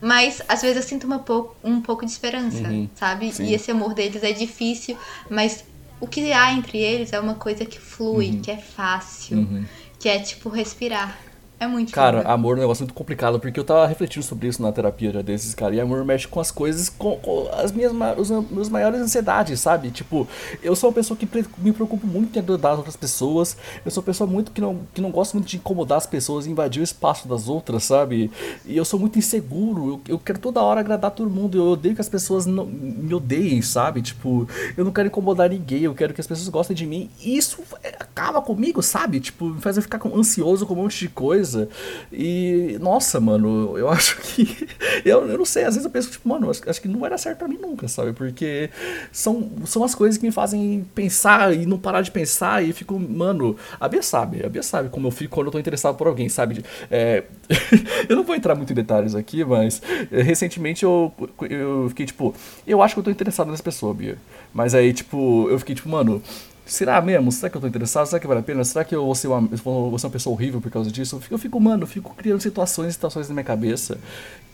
Mas às vezes eu sinto uma pouco, um pouco de esperança, uhum. sabe? Sim. E esse amor deles é difícil, mas o que há entre eles é uma coisa que flui, uhum. que é fácil, uhum. que é tipo respirar. É muito Cara, amor é um negócio muito complicado, porque eu tava refletindo sobre isso na terapia já desses, cara. E amor mexe com as coisas, com, com as minhas os meus maiores ansiedades, sabe? Tipo, eu sou uma pessoa que me preocupo muito em agradar as outras pessoas. Eu sou uma pessoa muito que não, que não gosta muito de incomodar as pessoas, invadir o espaço das outras, sabe? E eu sou muito inseguro. Eu, eu quero toda hora agradar todo mundo. Eu odeio que as pessoas não, me odeiem, sabe? Tipo, eu não quero incomodar ninguém. Eu quero que as pessoas gostem de mim. E isso acaba comigo, sabe? Tipo, me faz eu ficar ansioso com um monte de coisa coisa. E, nossa, mano, eu acho que. Eu, eu não sei, às vezes eu penso, tipo, mano, acho, acho que não vai dar certo pra mim nunca, sabe? Porque são, são as coisas que me fazem pensar e não parar de pensar e fico, mano, a Bia sabe, a Bia sabe como eu fico quando eu tô interessado por alguém, sabe? É, eu não vou entrar muito em detalhes aqui, mas é, recentemente eu, eu fiquei, tipo, eu acho que eu tô interessado nessa pessoa, Bia. Mas aí, tipo, eu fiquei, tipo, mano será mesmo? Será que eu tô interessado? Será que vale a pena? Será que eu vou ser uma, vou ser uma pessoa horrível por causa disso? Eu fico, eu fico, mano, eu fico criando situações e situações na minha cabeça.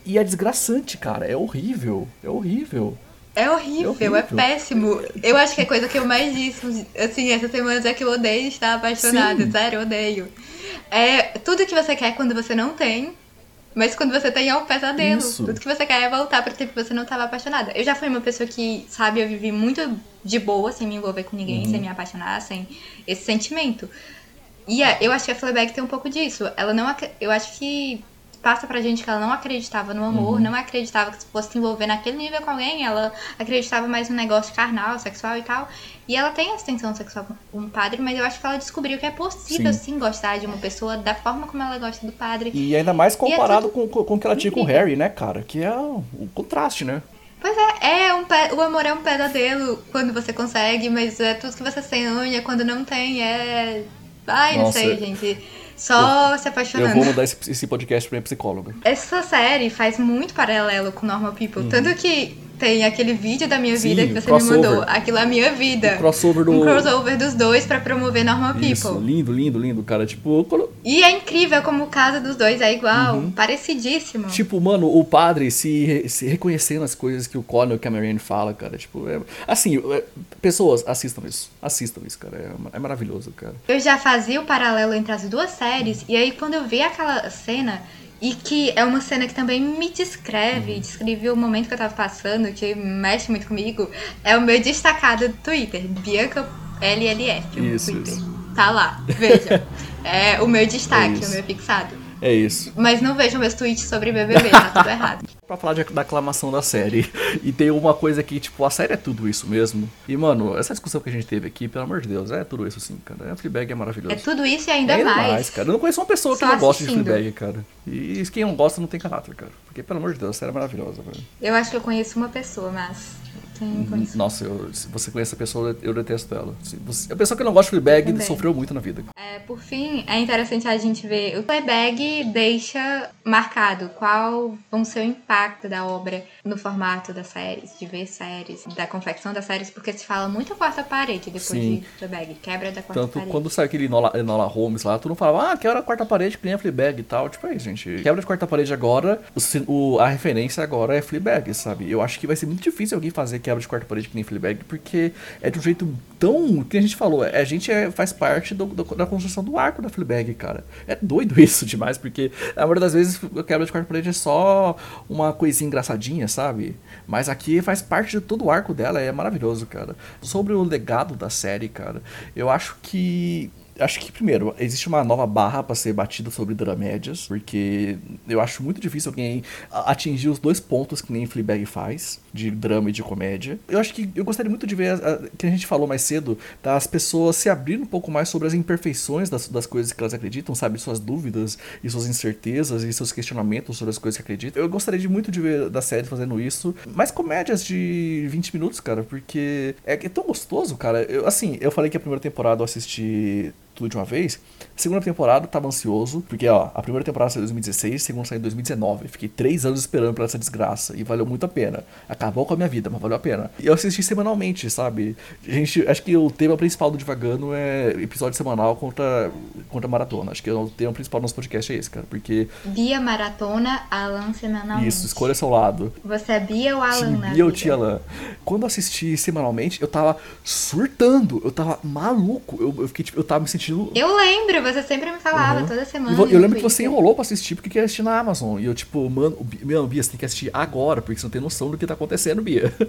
E é desgraçante, cara. É horrível. É horrível. É horrível, é, horrível. é péssimo. Eu acho que a coisa que eu mais disse, assim, essa semana é que eu odeio estar apaixonada. Sério, eu odeio. É tudo que você quer quando você não tem mas quando você tem é um pesadelo. Isso. Tudo que você quer é voltar para o tempo que você não estava apaixonada. Eu já fui uma pessoa que, sabe, eu vivi muito de boa, sem me envolver com ninguém, uhum. sem me apaixonar, sem esse sentimento. E é, eu acho que a Fleabag tem um pouco disso. Ela não. Eu acho que passa pra gente que ela não acreditava no amor, uhum. não acreditava que se fosse se envolver naquele nível com alguém, ela acreditava mais no negócio carnal, sexual e tal. E ela tem essa tensão sexual com o padre, mas eu acho que ela descobriu que é possível sim. sim, gostar de uma pessoa da forma como ela gosta do padre. E ainda mais é comparado é com, com o que ela tinha com o Harry, né, cara? Que é o, contraste, né? Pois é, é um o amor é um pesadelo quando você consegue, mas é tudo que você sonha quando não tem, é. Ai, Nossa, não sei, gente. Só eu, se apaixonando. Eu vou mudar esse, esse podcast pra minha psicóloga. Essa série faz muito paralelo com Normal People. Uhum. Tanto que tem aquele vídeo da minha Sim, vida que você crossover. me mandou. Aquilo é a minha vida. O crossover do... Um crossover dos dois para promover Normal Isso, People. lindo, lindo, lindo, cara. Tipo... E é incrível como o caso dos dois é igual. Uhum. Parecidíssimo. Tipo, mano, o padre se, se reconhecendo as coisas que o Connor e a Marianne fala, cara. Tipo, é... assim, é... pessoas, assistam isso. Assistam isso, cara. É, é maravilhoso, cara. Eu já fazia o paralelo entre as duas séries. E aí, quando eu vi aquela cena e que é uma cena que também me descreve, uhum. descreve o momento que eu tava passando, que mexe muito comigo. É o meu destacado do Twitter, Bianca LLF. Isso, Twitter. isso. Tá lá, veja. é o meu destaque, é o meu fixado. É isso. Mas não vejam meus tweets sobre BBB, tá tudo errado. pra falar de, da aclamação da série. E tem uma coisa que, tipo, a série é tudo isso mesmo. E, mano, essa discussão que a gente teve aqui, pelo amor de Deus, é tudo isso sim, cara. A Fleabag é maravilhoso. É tudo isso e ainda, é ainda mais. mais. cara. Eu não conheço uma pessoa Só que não gosta de. Fleabag, cara. E quem não gosta não tem caráter, cara. Porque, pelo amor de Deus, a série é maravilhosa, velho. Eu acho que eu conheço uma pessoa, mas. Quem conhece? Nossa, eu- se você conhece a pessoa, eu detesto ela. Se você- a pessoa que não gosta de Fleabag também. sofreu muito na vida. É, por fim, é interessante a gente ver o Playback deixa marcado qual vão ser o impacto da obra no formato das séries, de ver séries, da confecção das séries, porque se fala muito a quarta parede depois Sim. de Playback, quebra da quarta Tanto parede. quando saiu aquele Enola, Enola Holmes lá, tu não falava, ah, quebra a quarta parede que nem a Fleabag e tal. Tipo, é isso, gente. Quebra de quarta parede agora, o- a referência agora é Fleabag, sabe? Eu acho que vai ser muito difícil alguém fazer quebra de quarta parede que nem Fleabag, porque é de um jeito tão. que a gente falou, a gente é- faz parte do- do- da construção do arco da Fleabag, cara. É doido isso demais, porque a maioria das vezes a quebra de quarta parede é só uma coisinha engraçadinha, sabe? Mas aqui faz parte de todo o arco dela, é maravilhoso, cara. Sobre o legado da série, cara, eu acho que. Acho que, primeiro, existe uma nova barra pra ser batida sobre dramédias, porque eu acho muito difícil alguém atingir os dois pontos que nem Fleabag faz, de drama e de comédia. Eu acho que eu gostaria muito de ver, a- a- que a gente falou mais cedo, das pessoas se abrindo um pouco mais sobre as imperfeições das, das coisas que elas acreditam, sabe? Suas dúvidas e suas incertezas e seus questionamentos sobre as coisas que acreditam. Eu gostaria de muito de ver da série fazendo isso. Mais comédias de 20 minutos, cara, porque é, é tão gostoso, cara. Eu, assim, eu falei que a primeira temporada eu assisti tudo de uma vez. Segunda temporada, eu tava ansioso, porque ó, a primeira temporada saiu em 2016, a segunda saiu em 2019. Fiquei três anos esperando por essa desgraça e valeu muito a pena. Acabou com a minha vida, mas valeu a pena. E eu assisti semanalmente, sabe? A gente, acho que o tema principal do Divagando é episódio semanal contra, contra maratona. Acho que o tema principal do nosso podcast é esse, cara, porque Bia Maratona, Alan semanalmente. isso, escolha seu lado. Você é Bia ou Alan na Bia ou? Tia Alan? Quando eu assisti semanalmente, eu tava surtando, eu tava maluco. Eu, eu fiquei, tipo, eu tava me sentindo Eu lembro, você sempre me falava Uhum. toda semana. eu no lembro que você enrolou pra assistir porque queria assistir na Amazon. E eu, tipo, mano, meu, Bia, você tem que assistir agora, porque você não tem noção do que tá acontecendo, Bia.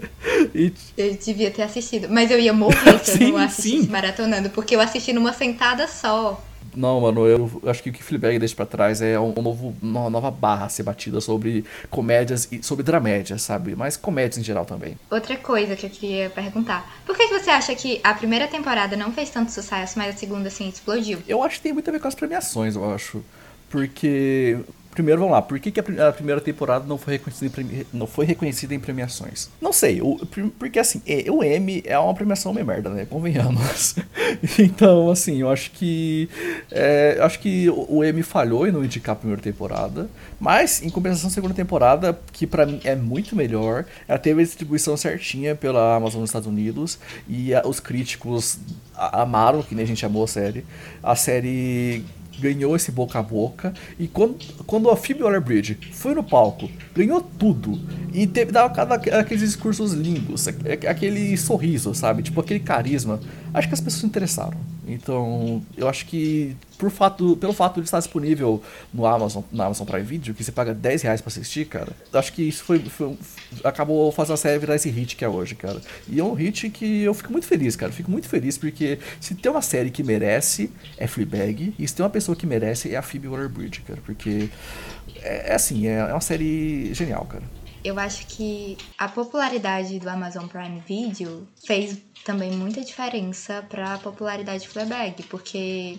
E, Eu devia ter assistido, mas eu ia morrer se eu Sim, não assistisse sim. maratonando, porque eu assisti numa sentada só. Não, mano, eu acho que o que Fleabag deixa pra trás é um novo, uma nova barra a ser batida sobre comédias e sobre dramédias, sabe? Mas comédias em geral também. Outra coisa que eu queria perguntar. Por que que você acha que a primeira temporada não fez tanto sucesso, mas a segunda, assim, explodiu? Eu acho que tem muito a ver com as premiações, eu acho. Porque. Primeiro, vamos lá, por que, que a a primeira temporada não foi, reconhecida em não foi reconhecida em premiações? Não sei, o- porque assim, é, o M é uma premiação meio merda, né? Convenhamos. então, assim, eu acho que. é, acho que o o M falhou em não indicar a primeira temporada. Mas, em compensação, a segunda temporada, que pra mim é muito melhor, ela teve a distribuição certinha pela Amazon nos Estados Unidos. E a- os críticos amaram, que nem a gente amou a série. A série ganhou esse boca a boca. E quando, quando a Phoebe Waller-Bridge foi no palco, ganhou tudo. E teve, dava aqueles discursos lindos, aque- aquele sorriso, sabe? Tipo, aquele carisma. Acho que as pessoas se interessaram. Então, eu acho que por fato, pelo fato de estar disponível no Amazon, na Amazon Prime Video, que você paga 10 reais pra assistir, cara, acho que isso foi, foi- acabou fazendo a série virar esse hit que é hoje, cara. E é um hit que eu fico muito feliz, cara. Fico muito feliz porque se tem uma série que merece, é Fleabag. E se tem uma pessoa que merece, é a Phoebe Waller-Bridge, cara. Porque é, é assim, é, é uma série genial, cara. Eu acho que a popularidade do Amazon Prime Video fez também muita diferença pra popularidade de Fleabag, porque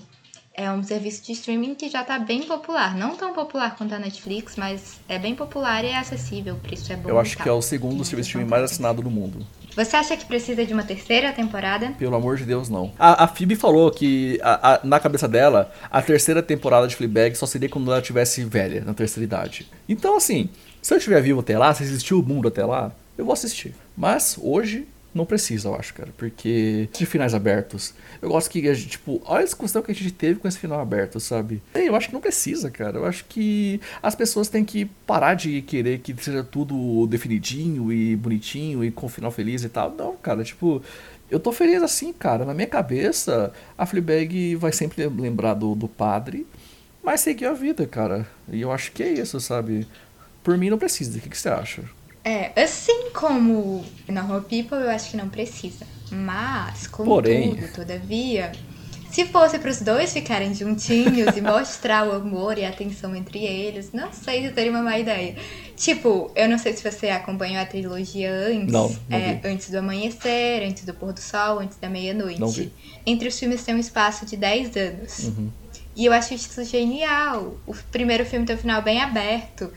é um serviço de streaming que já tá bem popular. Não tão popular quanto a Netflix, mas é bem popular e é acessível, o preço é bom. Eu acho que é o segundo serviço de streaming mais assinado do mundo. Você acha que precisa de uma terceira temporada? Pelo amor de Deus, não. A, a Phoebe falou que, a- a- na cabeça dela, a terceira temporada de Fleabag só seria quando ela tivesse velha, na terceira idade. Então, assim, se eu estiver vivo até lá, se existir o mundo até lá, eu vou assistir. Mas, hoje, não precisa, eu acho, cara. Porque, de finais abertos, eu gosto que, a gente, tipo, olha a discussão que a gente teve com esse final aberto, sabe? Eu acho que não precisa, cara. Eu acho que as pessoas têm que parar de querer que seja tudo definidinho e bonitinho e com final feliz e tal. Não, cara, tipo... Eu tô feliz assim, cara. Na minha cabeça, a Fleabag vai sempre lembrar do, do padre, mas seguiu a vida, cara. E eu acho que é isso, sabe? Por mim não precisa. O que, que você acha? É, assim como Normal People, eu acho que não precisa. Mas, Porém. contudo, todavia, Se fosse para os dois ficarem juntinhos e mostrar o amor e a atenção entre eles, não sei se teria uma má ideia. Tipo, eu não sei se você acompanhou a trilogia antes. Não, não é, antes do amanhecer, antes do pôr do sol, antes da meia-noite. Entre os filmes tem um espaço de 10 anos. Uhum. E eu acho isso genial. O primeiro filme tem um final bem aberto.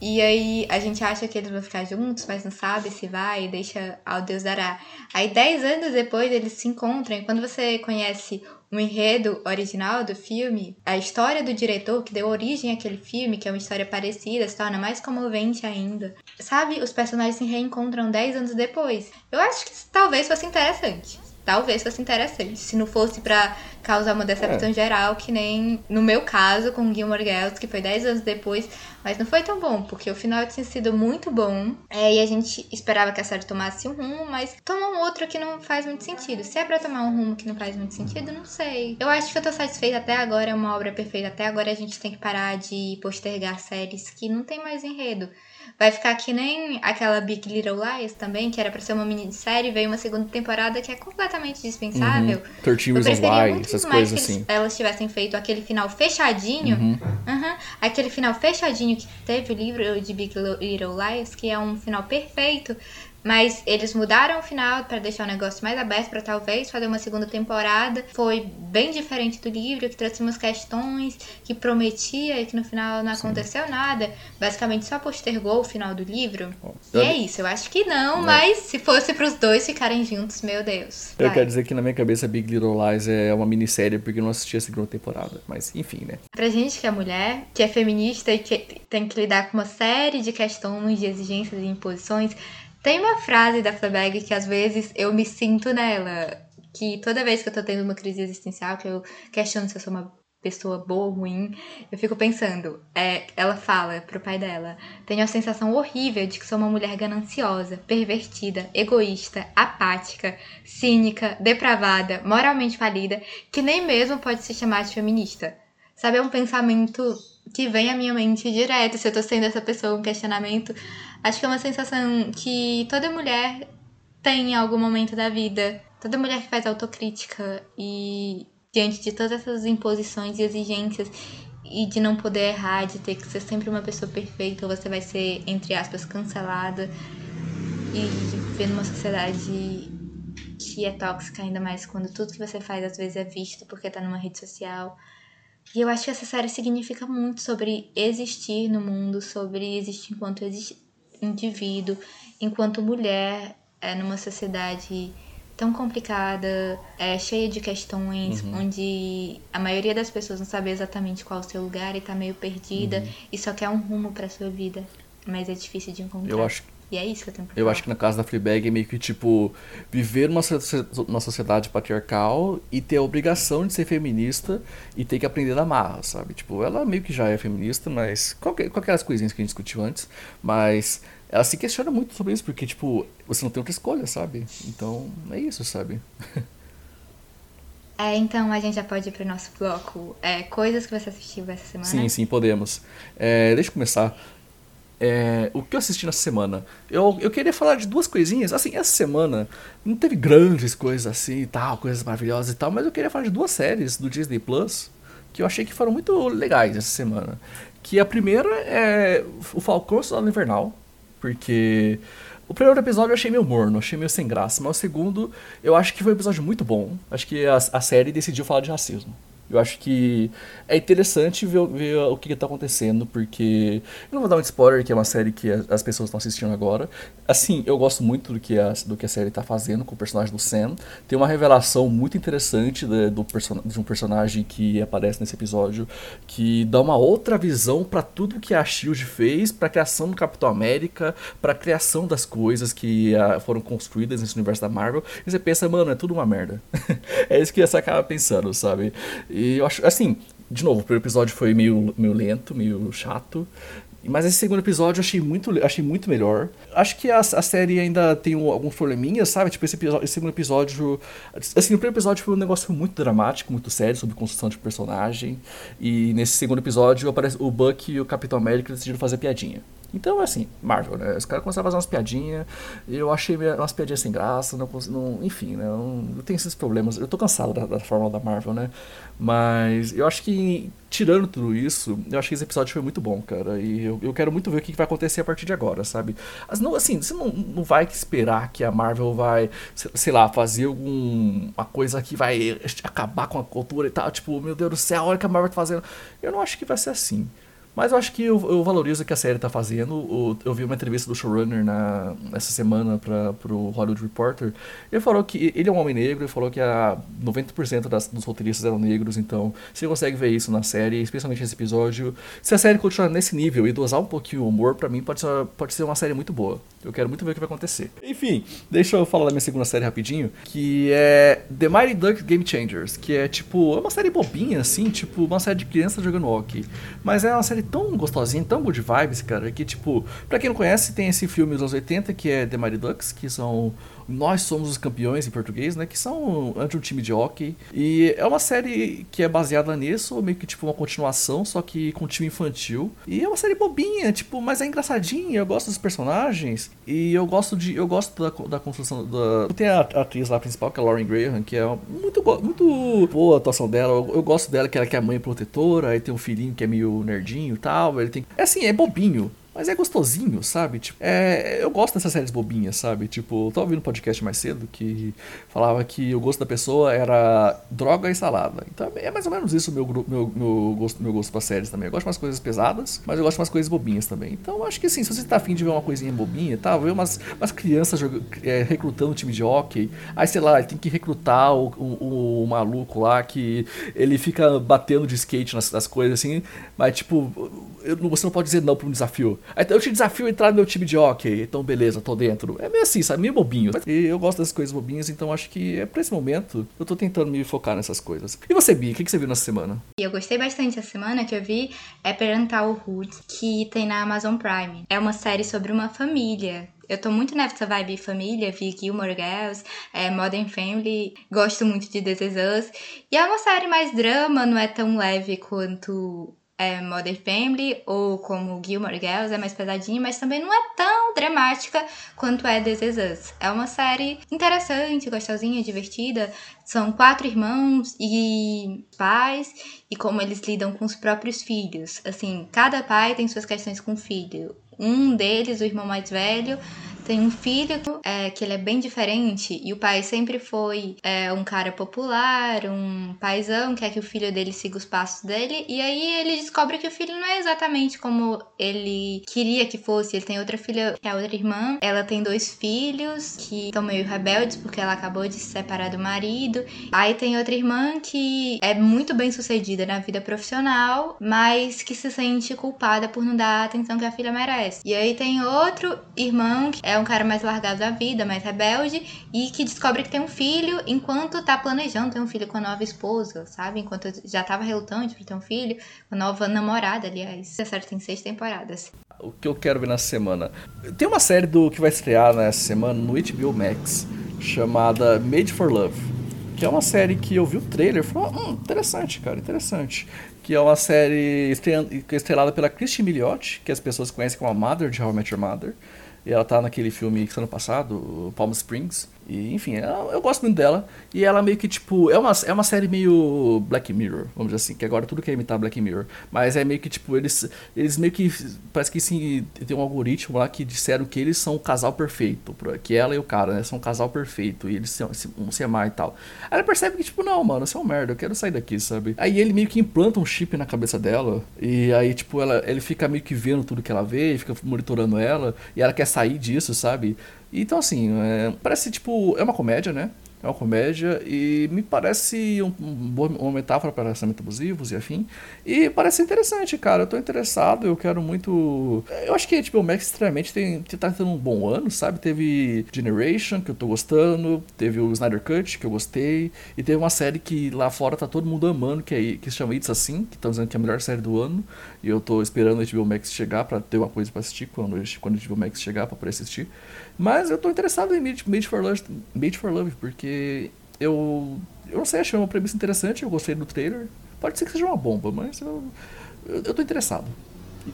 E aí a gente acha que eles vão ficar juntos, mas não sabe se vai, deixa ao Deus dará. Aí dez anos depois eles se encontram e quando você conhece o enredo original do filme, a história do diretor que deu origem àquele filme, que é uma história parecida, se torna mais comovente ainda. Sabe, os personagens se reencontram dez anos depois. Eu acho que talvez fosse interessante talvez fosse interessante. Se não fosse para causar uma decepção é. geral, que nem no meu caso com Gilmore Girls, que foi 10 anos depois, mas não foi tão bom, porque o final tinha sido muito bom. É, e a gente esperava que a série tomasse um rumo, mas tomou um outro que não faz muito sentido. Se é pra tomar um rumo que não faz muito sentido, não sei. Eu acho que eu tô satisfeita até agora, é uma obra perfeita. Até agora a gente tem que parar de postergar séries que não tem mais enredo. Vai ficar que nem aquela Big Little Lies também, que era pra ser uma minissérie, veio uma segunda temporada que é completamente dispensável. Uhum. 13 Reasons Why, essas coisas assim. elas tivessem feito aquele final fechadinho. Uhum. Uhum, aquele final fechadinho que teve o livro de Big Little Lies, que é um final perfeito. Mas eles mudaram o final para deixar o negócio mais aberto para talvez fazer uma segunda temporada. Foi bem diferente do livro, que trouxe umas questões que prometia e que no final não aconteceu Sim. nada. Basicamente só postergou o final do livro. e é isso, eu acho que não, mas se fosse para os dois ficarem juntos, meu Deus. Eu quero dizer que na minha cabeça Big Little Lies é uma minissérie porque eu não assisti a segunda temporada, mas enfim, né? Pra gente que é mulher, que é feminista e que tem que lidar com uma série de questões, de exigências e imposições, tem uma frase da Fleabag que às vezes eu me sinto nela. Que toda vez que eu tô tendo uma crise existencial, que eu questiono se eu sou uma pessoa boa ou ruim, eu fico pensando. É, ela fala pro pai dela: Tenho a sensação horrível de que sou uma mulher gananciosa, pervertida, egoísta, apática, cínica, depravada, moralmente falida, que nem mesmo pode se chamar de feminista. Sabe, é um pensamento que vem à minha mente direto. Se eu tô sendo essa pessoa, um questionamento Acho que é uma sensação que toda mulher tem em algum momento da vida. Toda mulher que faz autocrítica e diante de todas essas imposições e exigências e de não poder errar, de ter que ser sempre uma pessoa perfeita, ou você vai ser, entre aspas, cancelada e viver numa sociedade que é tóxica, ainda mais quando tudo que você faz às vezes é visto porque tá numa rede social. E eu acho que essa série significa muito sobre existir no mundo, sobre existir enquanto indivíduo, enquanto mulher, é, numa sociedade tão complicada, é, cheia de questões, uhum. onde a maioria das pessoas não sabe exatamente qual é o seu lugar e tá meio perdida uhum. e só quer um rumo para sua vida, mas é difícil de encontrar. Eu acho e é isso que eu tenho pra Eu acho que na casa da Fleabag é meio que, tipo, viver numa, numa sociedade patriarcal e ter a obrigação de ser feminista e ter que aprender da marra, sabe? Tipo, ela meio que já é feminista, mas... Com aquelas coisinhas que a gente discutiu antes, mas ela se questiona muito sobre isso, porque, tipo, você não tem outra escolha, sabe? Então, é isso, sabe? É, então a gente já pode ir pro nosso bloco. É, coisas que você assistiu essa semana? Sim, sim, podemos. É, deixa eu começar. É, o que eu assisti nessa semana? Eu, eu queria falar de duas coisinhas. Assim, essa semana não teve grandes coisas assim e tal, coisas maravilhosas e tal, mas eu queria falar de duas séries do Disney Plus que eu achei que foram muito legais essa semana. Que a primeira é o Falcão Soldado Invernal, porque o primeiro episódio eu achei meio morno, achei meio sem graça, mas o segundo eu acho que foi um episódio muito bom. Acho que a, a série decidiu falar de racismo. Eu acho que é interessante ver, ver o que está acontecendo, porque. Eu não vou dar um spoiler, que é uma série que as pessoas estão assistindo agora. Assim, eu gosto muito do que a, do que a série está fazendo com o personagem do Sam. Tem uma revelação muito interessante de, do de um personagem que aparece nesse episódio, que dá uma outra visão para tudo que a Shield fez, para a criação do Capitão América, para a criação das coisas que a, foram construídas nesse universo da Marvel. E você pensa, mano, é tudo uma merda. é isso que você acaba pensando, sabe? Eu acho, assim, de novo, o primeiro episódio foi meio, meio lento, meio chato. Mas esse segundo episódio eu achei muito, achei muito melhor. Acho que a, a série ainda tem alguns probleminhas, sabe? Tipo, esse, esse segundo episódio. Assim, o primeiro episódio foi um negócio muito dramático, muito sério, sobre construção de personagem. E nesse segundo episódio aparece o Buck e o Capitão América decidiram fazer piadinha. Então, assim, Marvel, né? Os caras começaram a fazer umas piadinhas, eu achei umas piadinhas sem graça, não, não enfim, né? Eu, eu tenho esses problemas. Eu tô cansado da, da fórmula da Marvel, né? Mas eu acho que, tirando tudo isso, eu acho que esse episódio foi muito bom, cara. E eu, eu quero muito ver o que vai acontecer a partir de agora, sabe? Não, assim, você não, não vai esperar que a Marvel vai, sei lá, fazer alguma coisa que vai acabar com a cultura e tal. Tipo, meu Deus do céu, olha o que a Marvel tá fazendo. Eu não acho que vai ser assim. Mas eu acho que eu, eu valorizo o que a série está fazendo. eu vi uma entrevista do showrunner na, essa semana para o Hollywood Reporter. Ele falou que ele é um homem negro, ele falou que a 90% das, dos roteiristas eram negros, então você consegue ver isso na série, especialmente nesse episódio. Se a série continuar nesse nível e dosar um pouquinho o humor, para mim pode ser, pode ser uma série muito boa. Eu quero muito ver o que vai acontecer. Enfim, deixa eu falar da minha segunda série rapidinho, que é The Mighty Duck Game Changers, que é tipo, é uma série bobinha assim, tipo uma série de crianças jogando hockey. Mas é uma série tão gostosinha, tão good vibes, cara, que tipo, pra quem não conhece, tem esse filme dos anos 80 que é The Mighty Ducks, que são nós Somos os Campeões em português, né? Que são ante um time de hockey. E é uma série que é baseada nisso, meio que tipo uma continuação, só que com time infantil. E é uma série bobinha, tipo, mas é engraçadinha. Eu gosto dos personagens. E eu gosto de. Eu gosto da, da construção da. Tem a, a atriz lá principal, que é a Lauren Graham, que é muito, muito boa a atuação dela. Eu, eu gosto dela, que ela que é a mãe protetora, aí tem um filhinho que é meio nerdinho e tal. Ele tem. É assim, é bobinho. Mas é gostosinho, sabe? Tipo, é, eu gosto dessas séries bobinhas, sabe? Tipo, eu tava ouvindo um podcast mais cedo que falava que o gosto da pessoa era droga e salada. Então é mais ou menos isso o meu, meu, meu, gosto, meu gosto pra séries também. Eu gosto de umas coisas pesadas, mas eu gosto de umas coisas bobinhas também. Então acho que assim, se você tá afim de ver uma coisinha bobinha tá, ver umas, umas crianças jogando, é, recrutando um time de hockey, aí sei lá, tem que recrutar o, o, o, maluco lá que ele fica batendo de skate nas, nas coisas assim, mas tipo, eu, você não pode dizer não pra um desafio. Eu te desafio a entrar no meu time de hockey. Então, beleza, tô dentro. É meio assim, sabe? Meio bobinho. E eu gosto das coisas bobinhas, então acho que é pra esse momento eu tô tentando me focar nessas coisas. E você, Bia, o que, que você viu nessa semana? Eu gostei bastante essa semana que eu vi é Parental Hood, que tem na Amazon Prime. É uma série sobre uma família eu tô muito nessa vibe família, vi Gilmore Girls, é, Modern Family, gosto muito de This Is Us. E é uma série mais drama, não é tão leve quanto é, Modern Family ou como Gilmore Girls, é mais pesadinha, mas também não é tão dramática quanto é This Is Us. É uma série interessante, gostosinha, divertida. São quatro irmãos e pais e como eles lidam com os próprios filhos. Assim, cada pai tem suas questões com o filho. Um deles, o irmão mais velho, tem um filho é, que ele é bem diferente e o pai sempre foi é, um cara popular, um paizão, quer que o filho dele siga os passos dele. E aí ele descobre que o filho não é exatamente como ele queria que fosse. Ele tem outra filha, que é a outra irmã. Ela tem dois filhos que estão meio rebeldes porque ela acabou de se separar do marido. Aí tem outra irmã que é muito bem sucedida na vida profissional, mas que se sente culpada por não dar a atenção que a filha merece. E aí tem outro irmão que é um cara mais largado da vida, mais rebelde, e que descobre que tem um filho enquanto tá planejando ter um filho com a nova esposa, sabe? Enquanto já tava relutante pra ter um filho, com a nova namorada, aliás. A série tem seis temporadas. O que eu quero ver nessa semana? Tem uma série do que vai estrear nessa semana no HBO Max, chamada Made for Love. Que é uma série que eu vi o trailer e falei, hum, interessante, cara, interessante que é uma série estrelada pela Christine Milioti, que as pessoas conhecem como a Mother de How I Met Your Mother. E ela tá naquele filme que ano passado, Palm Springs. E, enfim, ela, eu gosto muito dela. E ela meio que, tipo, é uma, é uma série meio Black Mirror, vamos dizer assim, que agora tudo quer imitar Black Mirror. Mas é meio que, tipo, eles, eles meio que. Parece que sim, tem um algoritmo lá que disseram que eles são o casal perfeito. Que ela e o cara, né? São um casal perfeito. E eles vão se amar e tal. Aí ela percebe que, tipo, não, mano, você é um merda, eu quero sair daqui, sabe? Aí ele meio que implanta um chip na cabeça dela. E aí, tipo, ela, ele fica meio que vendo tudo que ela vê, fica monitorando ela. E ela quer sair disso, sabe? Então, assim, é, parece tipo. É uma comédia, né? É uma comédia e me parece um, um, uma metáfora para relacionamentos abusivos e afim. E parece interessante, cara. Eu tô interessado, eu quero muito. Eu acho que a HBO Max extremamente tem, tá tendo um bom ano, sabe? Teve Generation, que eu tô gostando, teve o Snyder Cut, que eu gostei, e teve uma série que lá fora tá todo mundo amando, que, é, que se chama It's Assim, que estão dizendo que é a melhor série do ano. E eu tô esperando a HBO Max chegar para ter uma coisa para assistir quando, quando a HBO Max chegar para poder assistir. Mas eu tô interessado em Made, for, Love, for Love, porque eu. Eu não sei, achei uma premissa interessante, eu gostei do trailer. Pode ser que seja uma bomba, mas eu, eu, eu tô interessado.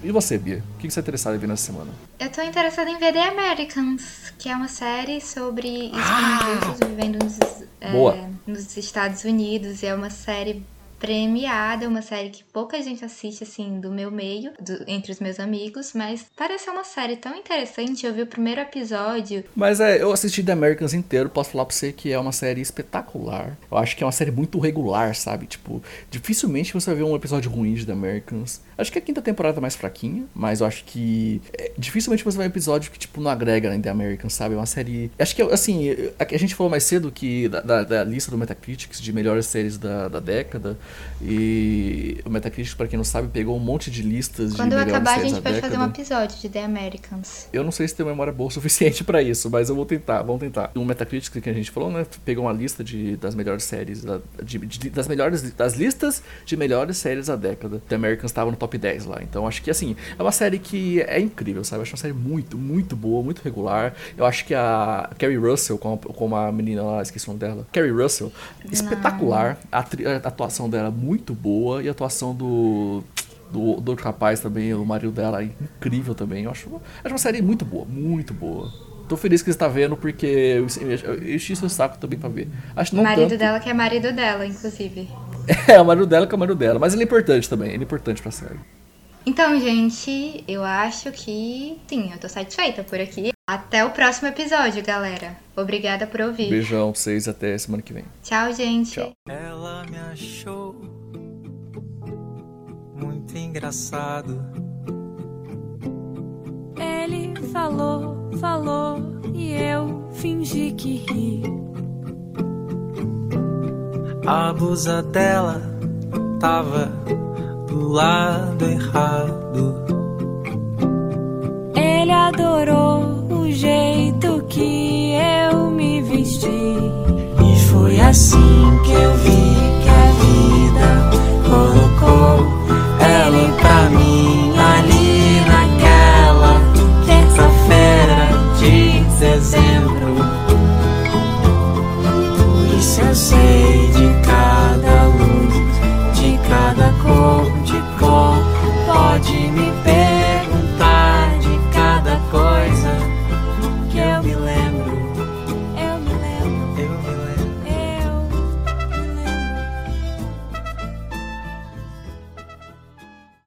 E você, Bia? O que você é interessado em ver nessa semana? Eu tô interessada em ver The Americans, que é uma série sobre ah! vivendo nos, é, nos Estados Unidos. É uma série premiada, uma série que pouca gente assiste, assim, do meu meio, do, entre os meus amigos, mas pareceu uma série tão interessante. Eu vi o primeiro episódio. Mas é, eu assisti The Americans inteiro, posso falar pra você que é uma série espetacular. Eu acho que é uma série muito regular, sabe? Tipo, dificilmente você vai ver um episódio ruim de The Americans. Acho que a quinta temporada é mais fraquinha, mas eu acho que é, dificilmente você vai ver um episódio que, tipo, não agrega em The Americans, sabe? É uma série. Acho que, assim, a, a gente falou mais cedo que da, da, da lista do Metacritics de melhores séries da, da década. E o Metacritic, para quem não sabe, pegou um monte de listas Quando de Quando acabar, a gente pode década. fazer um episódio de The Americans. Eu não sei se tem memória boa o suficiente para isso, mas eu vou tentar, vamos tentar. O Metacritic que a gente falou, né, pegou uma lista de, das melhores séries, da, de, de, das melhores, das listas de melhores séries da década. The Americans estava no top 10 lá. Então acho que, assim, é uma série que é incrível, sabe? Eu acho uma série muito, muito boa, muito regular. Eu acho que a Carrie Russell, como, como a menina lá, esqueci o nome dela, Carrie Russell, espetacular. A, a atuação dela muito boa e a atuação do do, do rapaz também, o marido dela, incrível também. Eu acho, acho uma série muito boa, muito boa. Tô feliz que você tá vendo, porque eu, eu enchi seu saco também pra ver. Acho não marido tanto. dela que é marido dela, inclusive. É, o marido dela que é o marido dela. Mas ele é importante também, ele é importante pra série. Então, gente, eu acho que sim, eu tô satisfeita por aqui. Até o próximo episódio, galera. Obrigada por ouvir. Beijão pra vocês até semana que vem. Tchau, gente. Tchau. Ela me achou muito engraçado. Ele falou, falou e eu fingi que ri. A blusa dela tava do lado errado. Ele adorou o jeito que eu me vesti. E foi assim que eu vi que a vida colocou ela pra mim